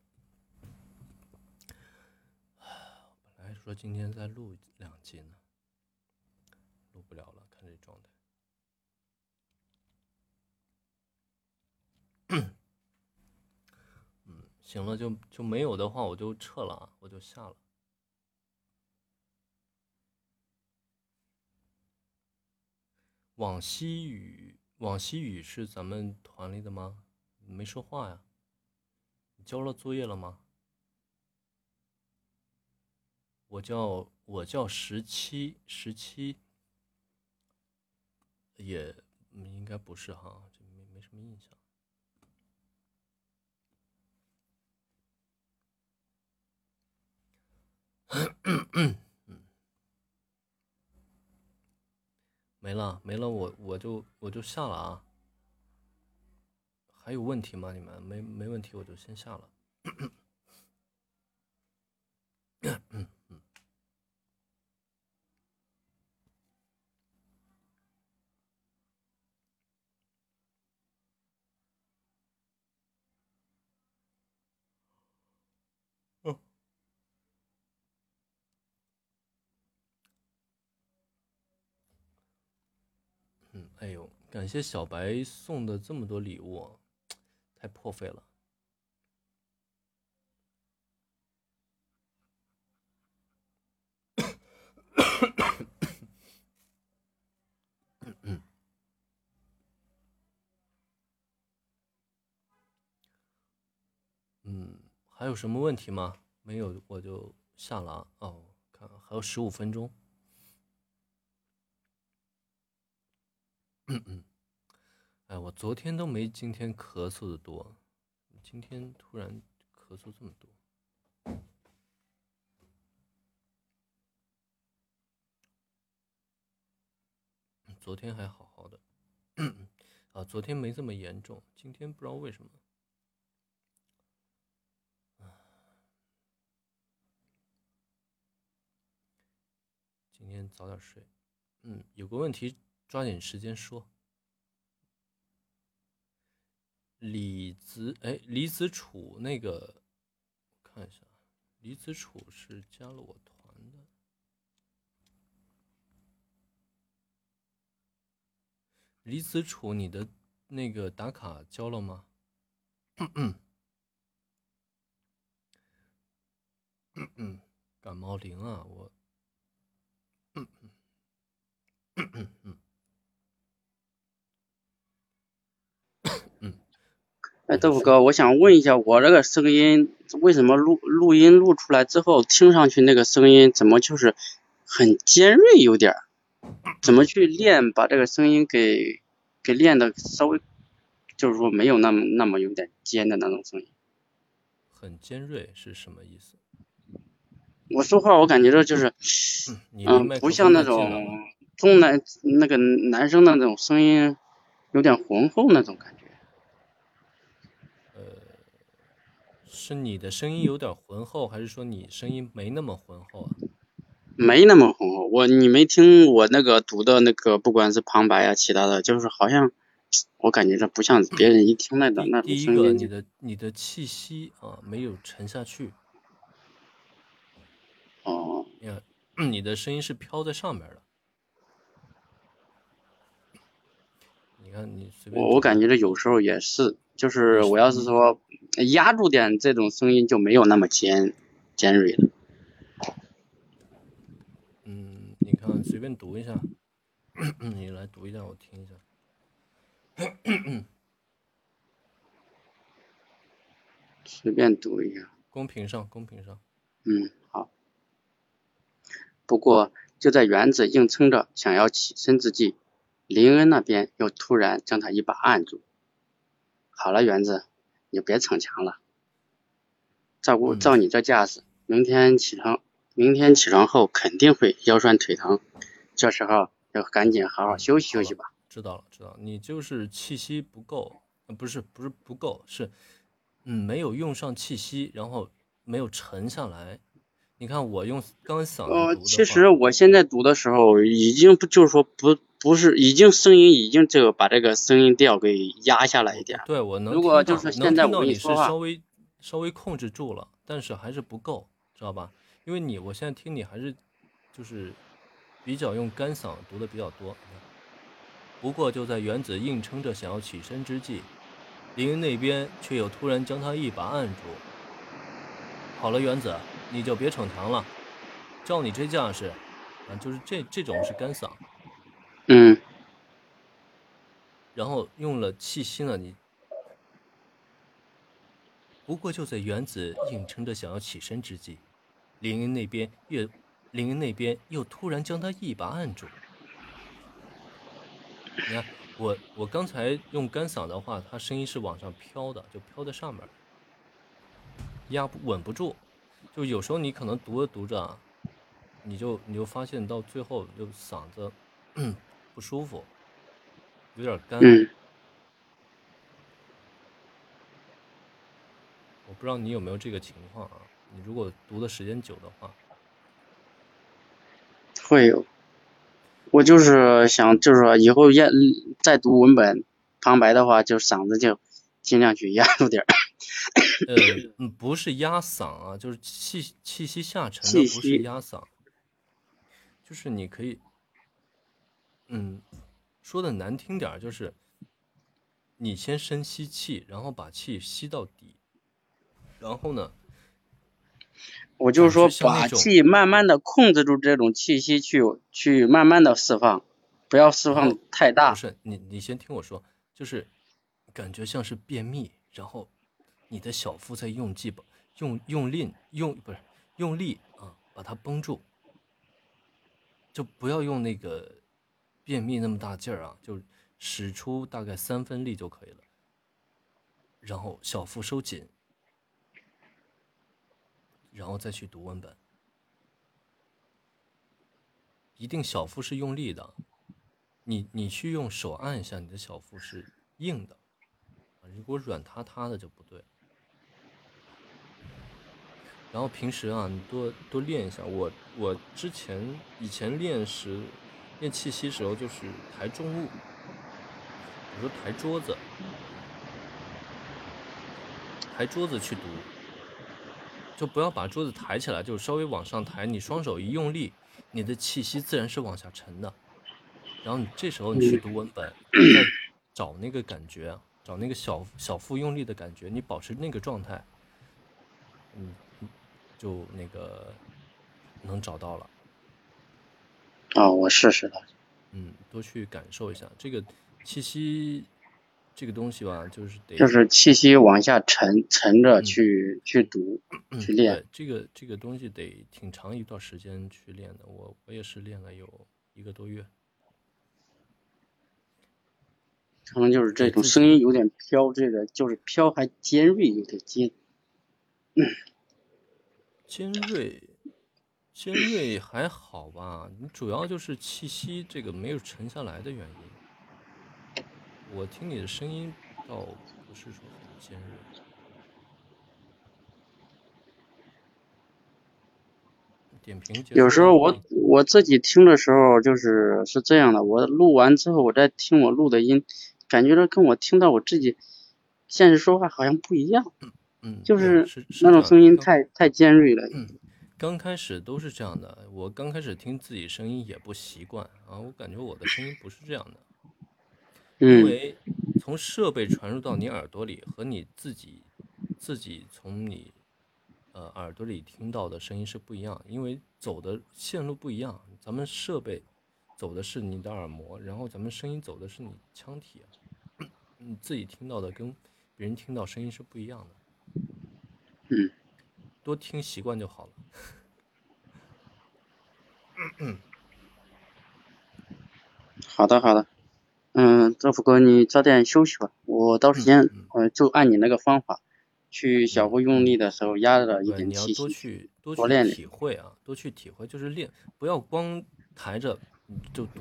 本来说今天再录两集呢。录不了了，看这状态。嗯，行了，就就没有的话，我就撤了啊，我就下了。往西雨，往西雨是咱们团里的吗？没说话呀？交了作业了吗？我叫我叫十七十七。也应该不是哈，这没没什么印象。没了没了，我我就我就下了啊。还有问题吗？你们没没问题，我就先下了。嗯。哎呦，感谢小白送的这么多礼物，太破费了。嗯，还有什么问题吗？没有，我就下了啊。哦，看，还有十五分钟。嗯。哎，我昨天都没今天咳嗽的多，今天突然咳嗽这么多。昨天还好好的，啊，昨天没这么严重，今天不知道为什么。今天早点睡，嗯，有个问题抓紧时间说。李子，哎，李子楚那个，看一下，李子楚是加了我团的。李子楚，你的那个打卡交了吗？嗯嗯，感冒灵啊，我。嗯嗯嗯嗯嗯。哎，豆腐哥，我想问一下，我这个声音为什么录录音录出来之后，听上去那个声音怎么就是很尖锐，有点儿？怎么去练把这个声音给给练的稍微，就是说没有那么那么有点尖的那种声音？很尖锐是什么意思？我说话我感觉着就是，嗯，不像那种中男那个男生的那种声音，有点浑厚那种感觉。是你的声音有点浑厚，还是说你声音没那么浑厚啊？没那么浑厚，我你没听我那个读的那个，不管是旁白啊，其他的，就是好像我感觉这不像别人一听那的那种声音。第一个，你的你的气息啊没有沉下去。哦。你的声音是飘在上面的。你看你随便。我我感觉这有时候也是，就是我要是说。压住点，这种声音就没有那么尖尖锐了。嗯，你看，随便读一下，你来读一下，我听一下。随便读一下。公屏上，公屏上。嗯，好。不过就在原子硬撑着想要起身之际，林恩那边又突然将他一把按住。好了，园子。你就别逞强了，照顾照你这架势，明天起床，明天起床后肯定会腰酸腿疼，这时候要赶紧好好休息休息吧。知道了，知道了，你就是气息不够，不是不是不够，是嗯没有用上气息，然后没有沉下来。你看我用刚嗓子读其实我现在读的时候已经不就是说不。不是，已经声音已经这个把这个声音调给压下来一点。对，我能。如果就是现在我你是稍微稍微控制住了，但是还是不够，知道吧？因为你我现在听你还是就是比较用干嗓读的比较多。不过就在原子硬撑着想要起身之际，林恩那边却又突然将他一把按住。好了，原子，你就别逞强了，照你这架势，啊，就是这这种是干嗓。嗯，然后用了气息呢？你不过就在原子硬撑着想要起身之际，林恩那边又林恩那边又突然将他一把按住。你看，我我刚才用干嗓的话，他声音是往上飘的，就飘在上面，压不稳不住。就有时候你可能读着读着，你就你就发现到最后就嗓子。不舒服，有点干。嗯。我不知道你有没有这个情况啊？你如果读的时间久的话，会有。我就是想，就是说以后压再读文本旁白的话，就嗓子就尽量去压住点儿。呃，不是压嗓啊，就是气气息下沉的，不是压嗓，就是你可以。嗯，说的难听点就是，你先深吸气，然后把气吸到底，然后呢，我就是说把气慢慢的控制住这种气息去去慢慢的释放，不要释放太大。不是你你先听我说，就是感觉像是便秘，然后你的小腹在用劲把用用力用不是用力啊，把它绷住，就不要用那个便秘那么大劲儿啊，就使出大概三分力就可以了。然后小腹收紧，然后再去读文本。一定小腹是用力的，你你去用手按一下，你的小腹是硬的，如果软塌塌的就不对。然后平时啊，你多多练一下。我我之前以前练时练气息时候，就是抬重物，比如说抬桌子，抬桌子去读，就不要把桌子抬起来，就稍微往上抬，你双手一用力。你的气息自然是往下沉的，然后你这时候你去读文本，再 找那个感觉，找那个小小腹用力的感觉，你保持那个状态，嗯，就那个能找到了。啊，我试试的。嗯，多去感受一下这个气息，这个东西吧，就是得就是气息往下沉，沉着去去读。去练这个这个东西得挺长一段时间去练的，我我也是练了有一个多月。可能就是这种声音有点飘，这个就是飘还尖锐，有点尖。尖锐，尖锐还好吧？你主要就是气息这个没有沉下来的原因。我听你的声音倒不是说很尖锐。点评有时候我我自己听的时候就是是这样的，我录完之后我再听我录的音，感觉到跟我听到我自己现实说话好像不一样，嗯，就是那种声音太太尖锐了。嗯，刚开始都是这样的，我刚开始听自己声音也不习惯啊，我感觉我的声音不是这样的，因为从设备传入到你耳朵里和你自己自己从你。呃，耳朵里听到的声音是不一样，因为走的线路不一样。咱们设备走的是你的耳膜，然后咱们声音走的是你腔体，你自己听到的跟别人听到声音是不一样的。嗯，多听习惯就好了。好的，好的。嗯，周福哥，你早点休息吧，我到时间呃就按你那个方法。去小腹用力的时候，压着一点气息，多去多去体会啊，多去体会，就是练，不要光抬着就读，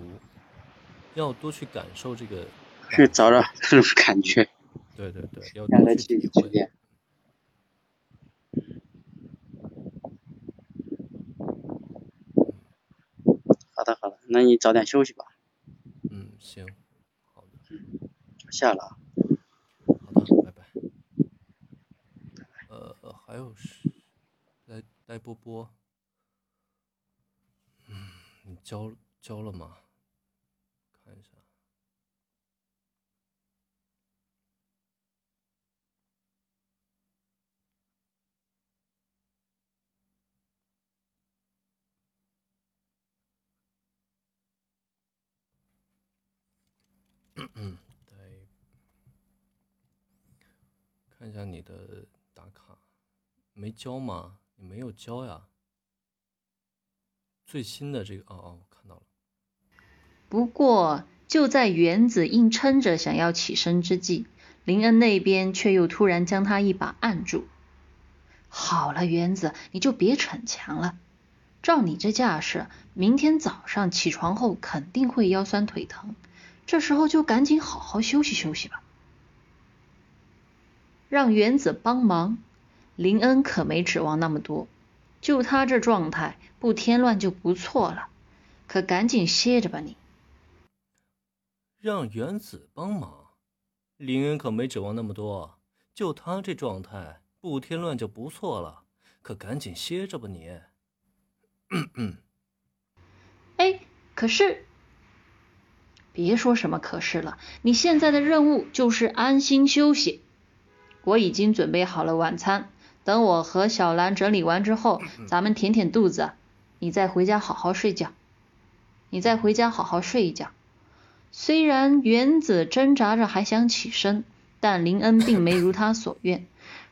要多去感受这个，去找找这种感觉。对对对，要多去体会。好的好的，那你早点休息吧。嗯，行，好的，下了。好的，拜拜。呃还有是来来波波，嗯，你交交了吗？看一下。嗯嗯，看一下你的打卡。没交吗？你没有交呀。最新的这个，哦哦，我看到了。不过就在原子硬撑着想要起身之际，林恩那边却又突然将他一把按住。好了，原子，你就别逞强了。照你这架势，明天早上起床后肯定会腰酸腿疼，这时候就赶紧好好休息休息吧。让原子帮忙。林恩可没指望那么多，就他这状态，不添乱就不错了。可赶紧歇着吧，你。让原子帮忙，林恩可没指望那么多，就他这状态，不添乱就不错了。可赶紧歇着吧，你。嗯嗯。哎，可是，别说什么可是了，你现在的任务就是安心休息。我已经准备好了晚餐。等我和小兰整理完之后，咱们填填肚子，你再回家好好睡觉。你再回家好好睡一觉。虽然原子挣扎着还想起身，但林恩并没如他所愿，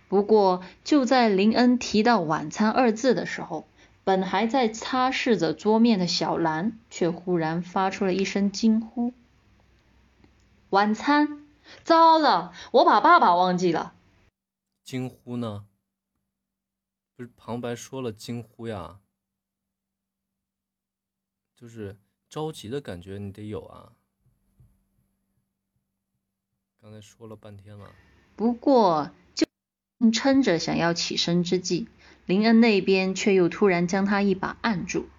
不过就在林恩提到晚餐二字的时候，本还在擦拭着桌面的小兰却忽然发出了一声惊呼：“晚餐！糟了，我把爸爸忘记了！”惊呼呢？不是旁白说了惊呼呀？就是着急的感觉，你得有啊。刚才说了半天了。不过就撑着想要起身之际。林恩那边却又突然将他一把按住。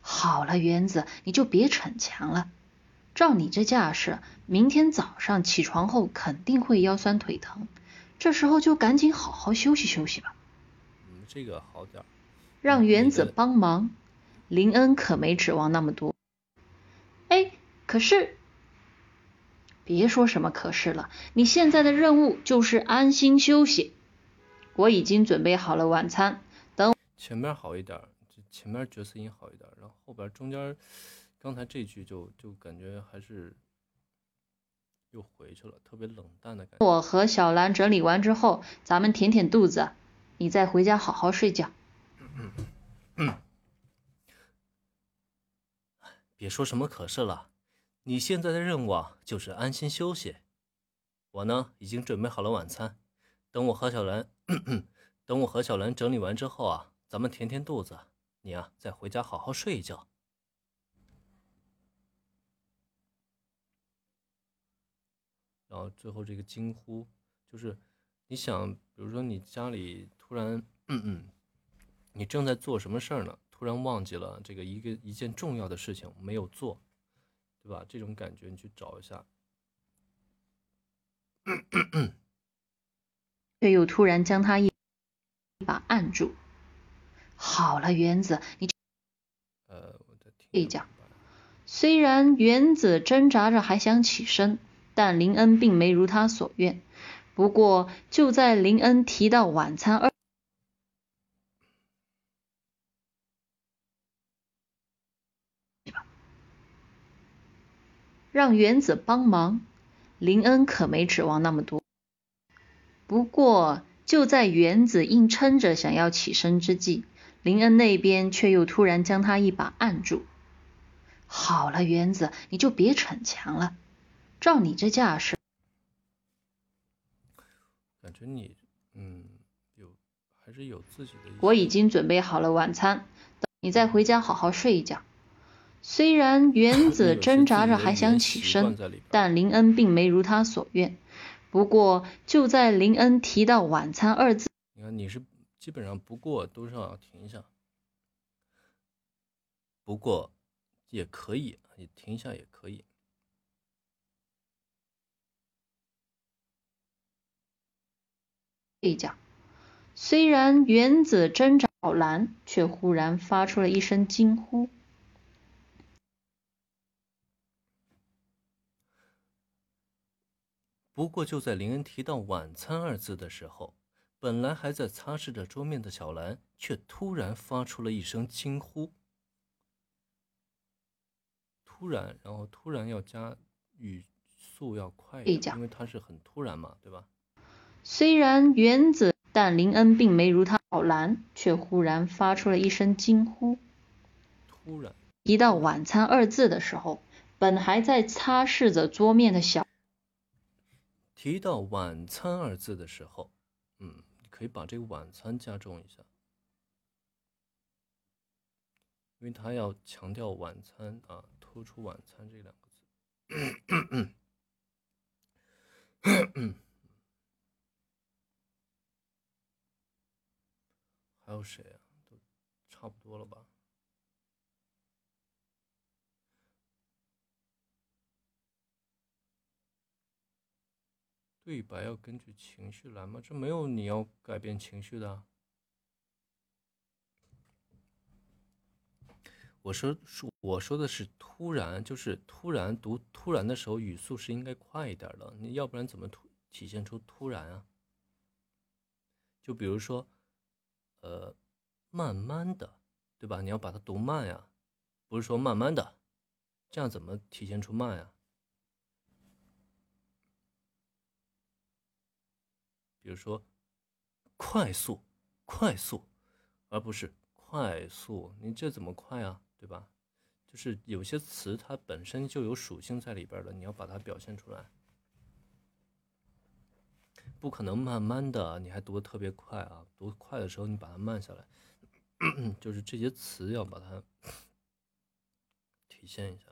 好了，园子，你就别逞强了。照你这架势，明天早上起床后肯定会腰酸腿疼，这时候就赶紧好好休息休息吧。嗯，这个好点儿。让园子帮忙，林恩可没指望那么多。哎，可是，别说什么可是了，你现在的任务就是安心休息。我已经准备好了晚餐，等前面好一点，前面角色音好一点，然后后边中间刚才这句就就感觉还是又回去了，特别冷淡的感觉。我和小兰整理完之后，咱们填填肚子，你再回家好好睡觉。嗯嗯，别说什么可是了，你现在的任务啊就是安心休息。我呢已经准备好了晚餐。等我和小兰，等我和小兰整理完之后啊，咱们填填肚子，你啊再回家好好睡一觉。然后最后这个惊呼，就是你想，比如说你家里突然，嗯嗯，你正在做什么事儿呢？突然忘记了这个一个一件重要的事情没有做，对吧？这种感觉你去找一下。却又突然将他一把按住。好了，原子，你呃，我的一脚。虽然原子挣扎着还想起身，但林恩并没如他所愿。不过就在林恩提到晚餐二，让原子帮忙，林恩可没指望那么多。不过，就在原子硬撑着想要起身之际，林恩那边却又突然将他一把按住。好了，原子，你就别逞强了。照你这架势，感觉你，嗯，有还是有自己的。我已经准备好了晚餐，你再回家好好睡一觉。虽然原子 挣扎着还想起身，但林恩并没如他所愿。不过，就在林恩提到“晚餐”二字，你看你是基本上不过都是要停一下，不过也可以，你停一下也可以。一讲，虽然原子挣扎好难，却忽然发出了一声惊呼。不过，就在林恩提到“晚餐”二字的时候，本来还在擦拭着桌面的小兰，却突然发出了一声惊呼。突然，然后突然要加语速要快一点，因为它是很突然嘛，对吧？虽然原子，但林恩并没如他好兰，却忽然发出了一声惊呼。突然，一到“晚餐”二字的时候，本还在擦拭着桌面的小。提到“晚餐”二字的时候，嗯，你可以把这个“晚餐”加重一下，因为他要强调“晚餐”啊，突出“晚餐”这两个字。还有谁啊？都差不多了吧？对白要根据情绪来吗？这没有你要改变情绪的。我说说我说的是突然，就是突然读突然的时候语速是应该快一点的，你要不然怎么突体现出突然啊？就比如说，呃，慢慢的，对吧？你要把它读慢呀，不是说慢慢的，这样怎么体现出慢呀？比如说，快速，快速，而不是快速。你这怎么快啊？对吧？就是有些词它本身就有属性在里边的，你要把它表现出来，不可能慢慢的，你还读的特别快啊！读快的时候你把它慢下来，就是这些词要把它 体现一下。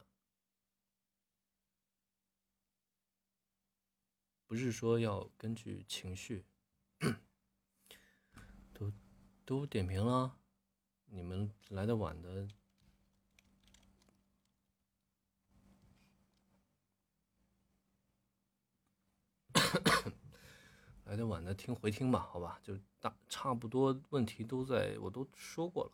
不是说要根据情绪，都都点评了，你们来的晚的，来的晚的听回听吧，好吧，就大差不多问题都在我都说过了，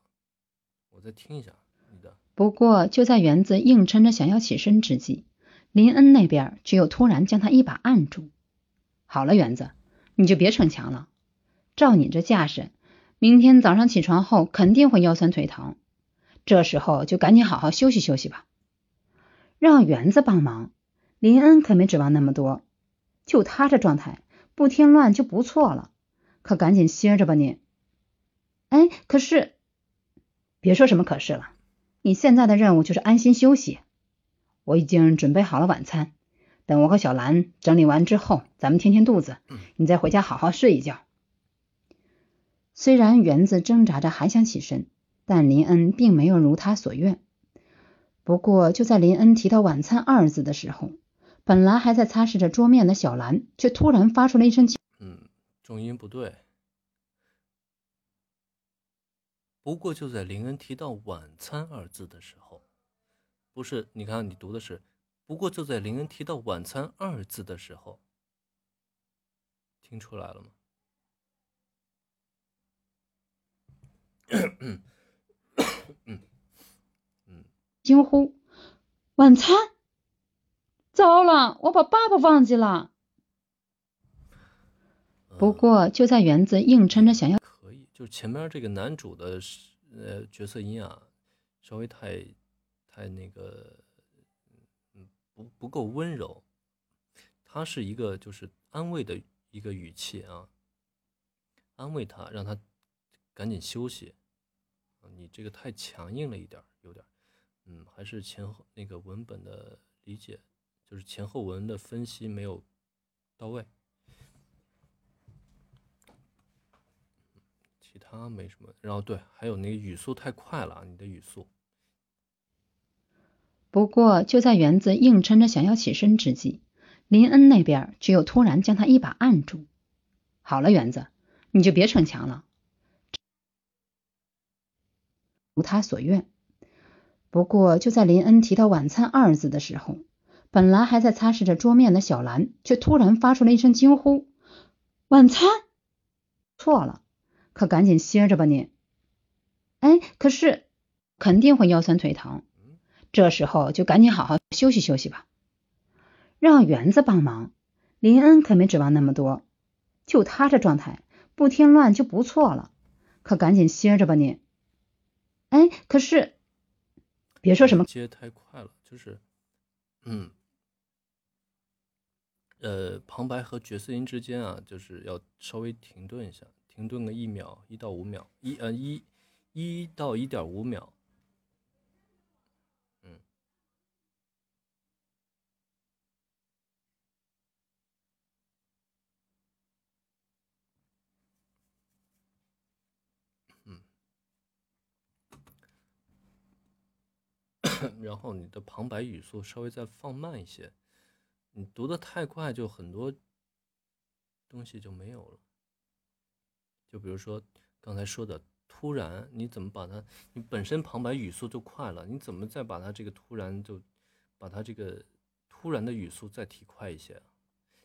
我再听一下你的。不过就在园子硬撑着想要起身之际，林恩那边却又突然将他一把按住。好了，园子，你就别逞强了。照你这架势，明天早上起床后肯定会腰酸腿疼。这时候就赶紧好好休息休息吧。让园子帮忙，林恩可没指望那么多。就他这状态，不添乱就不错了。可赶紧歇着吧你。哎，可是，别说什么可是了。你现在的任务就是安心休息。我已经准备好了晚餐。等我和小兰整理完之后，咱们填填肚子，你再回家好好睡一觉。虽然园子挣扎着还想起身，但林恩并没有如他所愿。不过就在林恩提到晚餐二字的时候，本来还在擦拭着桌面的小兰却突然发出了一声嗯，重音不对。不过就在林恩提到晚餐二字的时候，不是？你看，你读的是。不过就在林恩提到“晚餐”二字的时候，听出来了吗？惊呼：“晚餐！糟了，我把爸爸忘记了。”不过就在园子硬撑着想要，可以，就是前面这个男主的呃角色音啊，稍微太太那个。不不够温柔，他是一个就是安慰的一个语气啊，安慰他，让他赶紧休息。你这个太强硬了一点，有点，嗯，还是前后那个文本的理解，就是前后文的分析没有到位。其他没什么，然后对，还有那个语速太快了，你的语速。不过就在园子硬撑着想要起身之际，林恩那边却又突然将他一把按住。好了，园子，你就别逞强了。如他所愿。不过就在林恩提到晚餐二字的时候，本来还在擦拭着桌面的小兰却突然发出了一声惊呼：“晚餐？错了，可赶紧歇着吧你。哎，可是肯定会腰酸腿疼。”这时候就赶紧好好休息休息吧。让园子帮忙，林恩可没指望那么多。就他这状态，不添乱就不错了。可赶紧歇着吧你。哎，可是，别说什么接太快了，就是，嗯，呃，旁白和角色音之间啊，就是要稍微停顿一下，停顿个一秒，一到五秒，一呃一一到一点五秒。然后你的旁白语速稍微再放慢一些，你读的太快，就很多东西就没有了。就比如说刚才说的“突然”，你怎么把它？你本身旁白语速就快了，你怎么再把它这个“突然”就把它这个“突然”的语速再提快一些？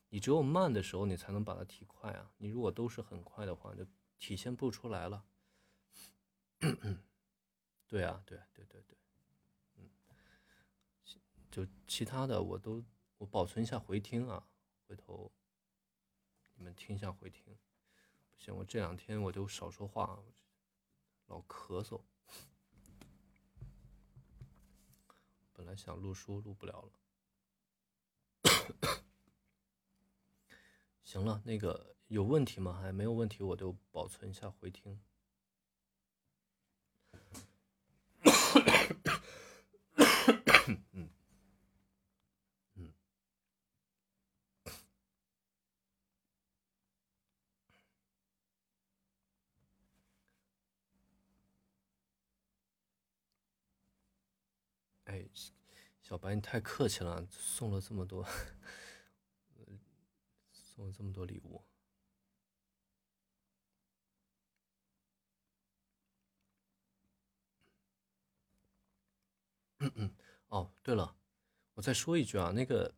你只有慢的时候，你才能把它提快啊！你如果都是很快的话，就体现不出来了。对啊，对对对对。就其他的我都我保存一下回听啊，回头你们听一下回听。不行，我这两天我就少说话，老咳嗽。本来想录书录不了了。行了，那个有问题吗？还没有问题，我就保存一下回听。嗯嗯。哎，小白，你太客气了，送了这么多。送了这么多礼物，嗯嗯，哦，对了，我再说一句啊，那个，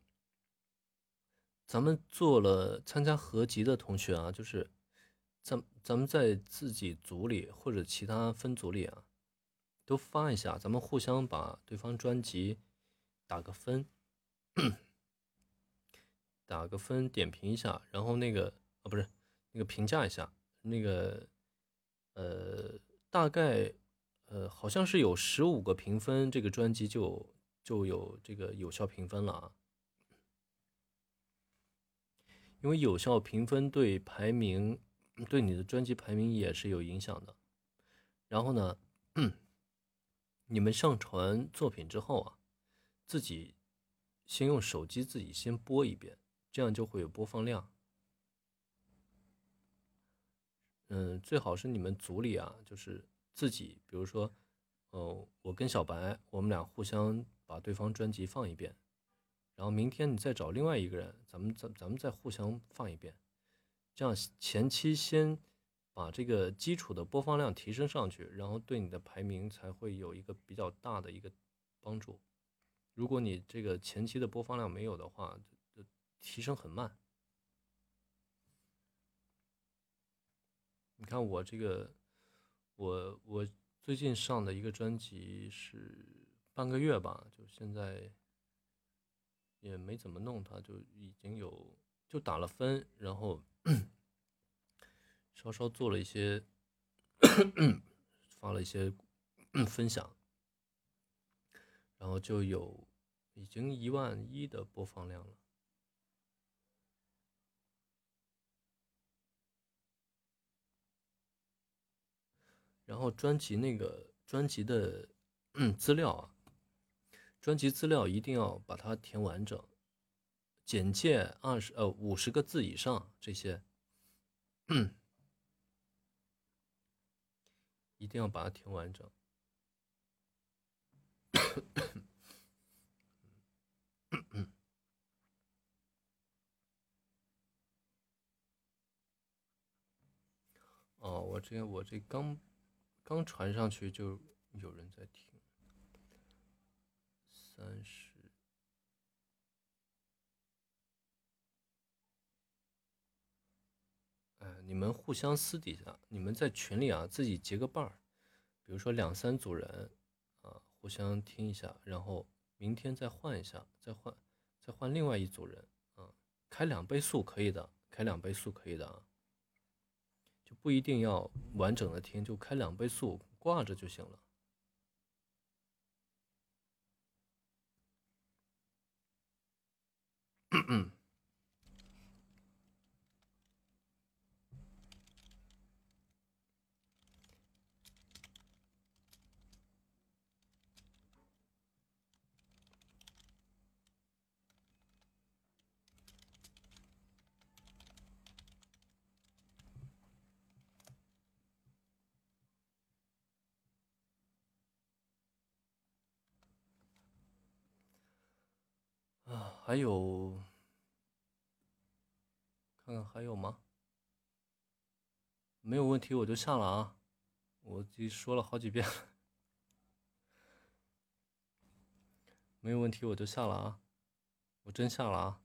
咱们做了参加合集的同学啊，就是咱咱们在自己组里或者其他分组里啊，都发一下，咱们互相把对方专辑打个分。打个分，点评一下，然后那个啊，不是那个评价一下，那个呃，大概呃，好像是有十五个评分，这个专辑就就有这个有效评分了啊。因为有效评分对排名，对你的专辑排名也是有影响的。然后呢，你们上传作品之后啊，自己先用手机自己先播一遍。这样就会有播放量。嗯，最好是你们组里啊，就是自己，比如说，哦，我跟小白，我们俩互相把对方专辑放一遍，然后明天你再找另外一个人，咱们咱咱们再互相放一遍，这样前期先把这个基础的播放量提升上去，然后对你的排名才会有一个比较大的一个帮助。如果你这个前期的播放量没有的话，提升很慢。你看我这个，我我最近上的一个专辑是半个月吧，就现在也没怎么弄它，就已经有就打了分，然后稍稍做了一些 发了一些分享，然后就有已经一万一的播放量了。然后专辑那个专辑的 资料啊，专辑资料一定要把它填完整，简介二十呃五十个字以上这些，一定要把它填完整。哦，我这我这刚。刚传上去就有人在听，三十，你们互相私底下，你们在群里啊，自己结个伴儿，比如说两三组人，互相听一下，然后明天再换一下，再换，再换另外一组人啊，开两倍速可以的，开两倍速可以的啊。就不一定要完整的听，就开两倍速挂着就行了。还有，看看还有吗？没有问题，我就下了啊！我已经说了好几遍了，没有问题，我就下了啊！我真下了啊！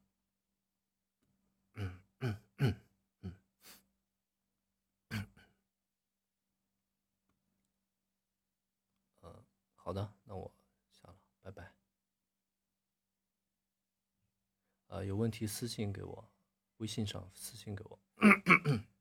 嗯嗯嗯嗯嗯，好的，有问题私信给我微信上私信给我。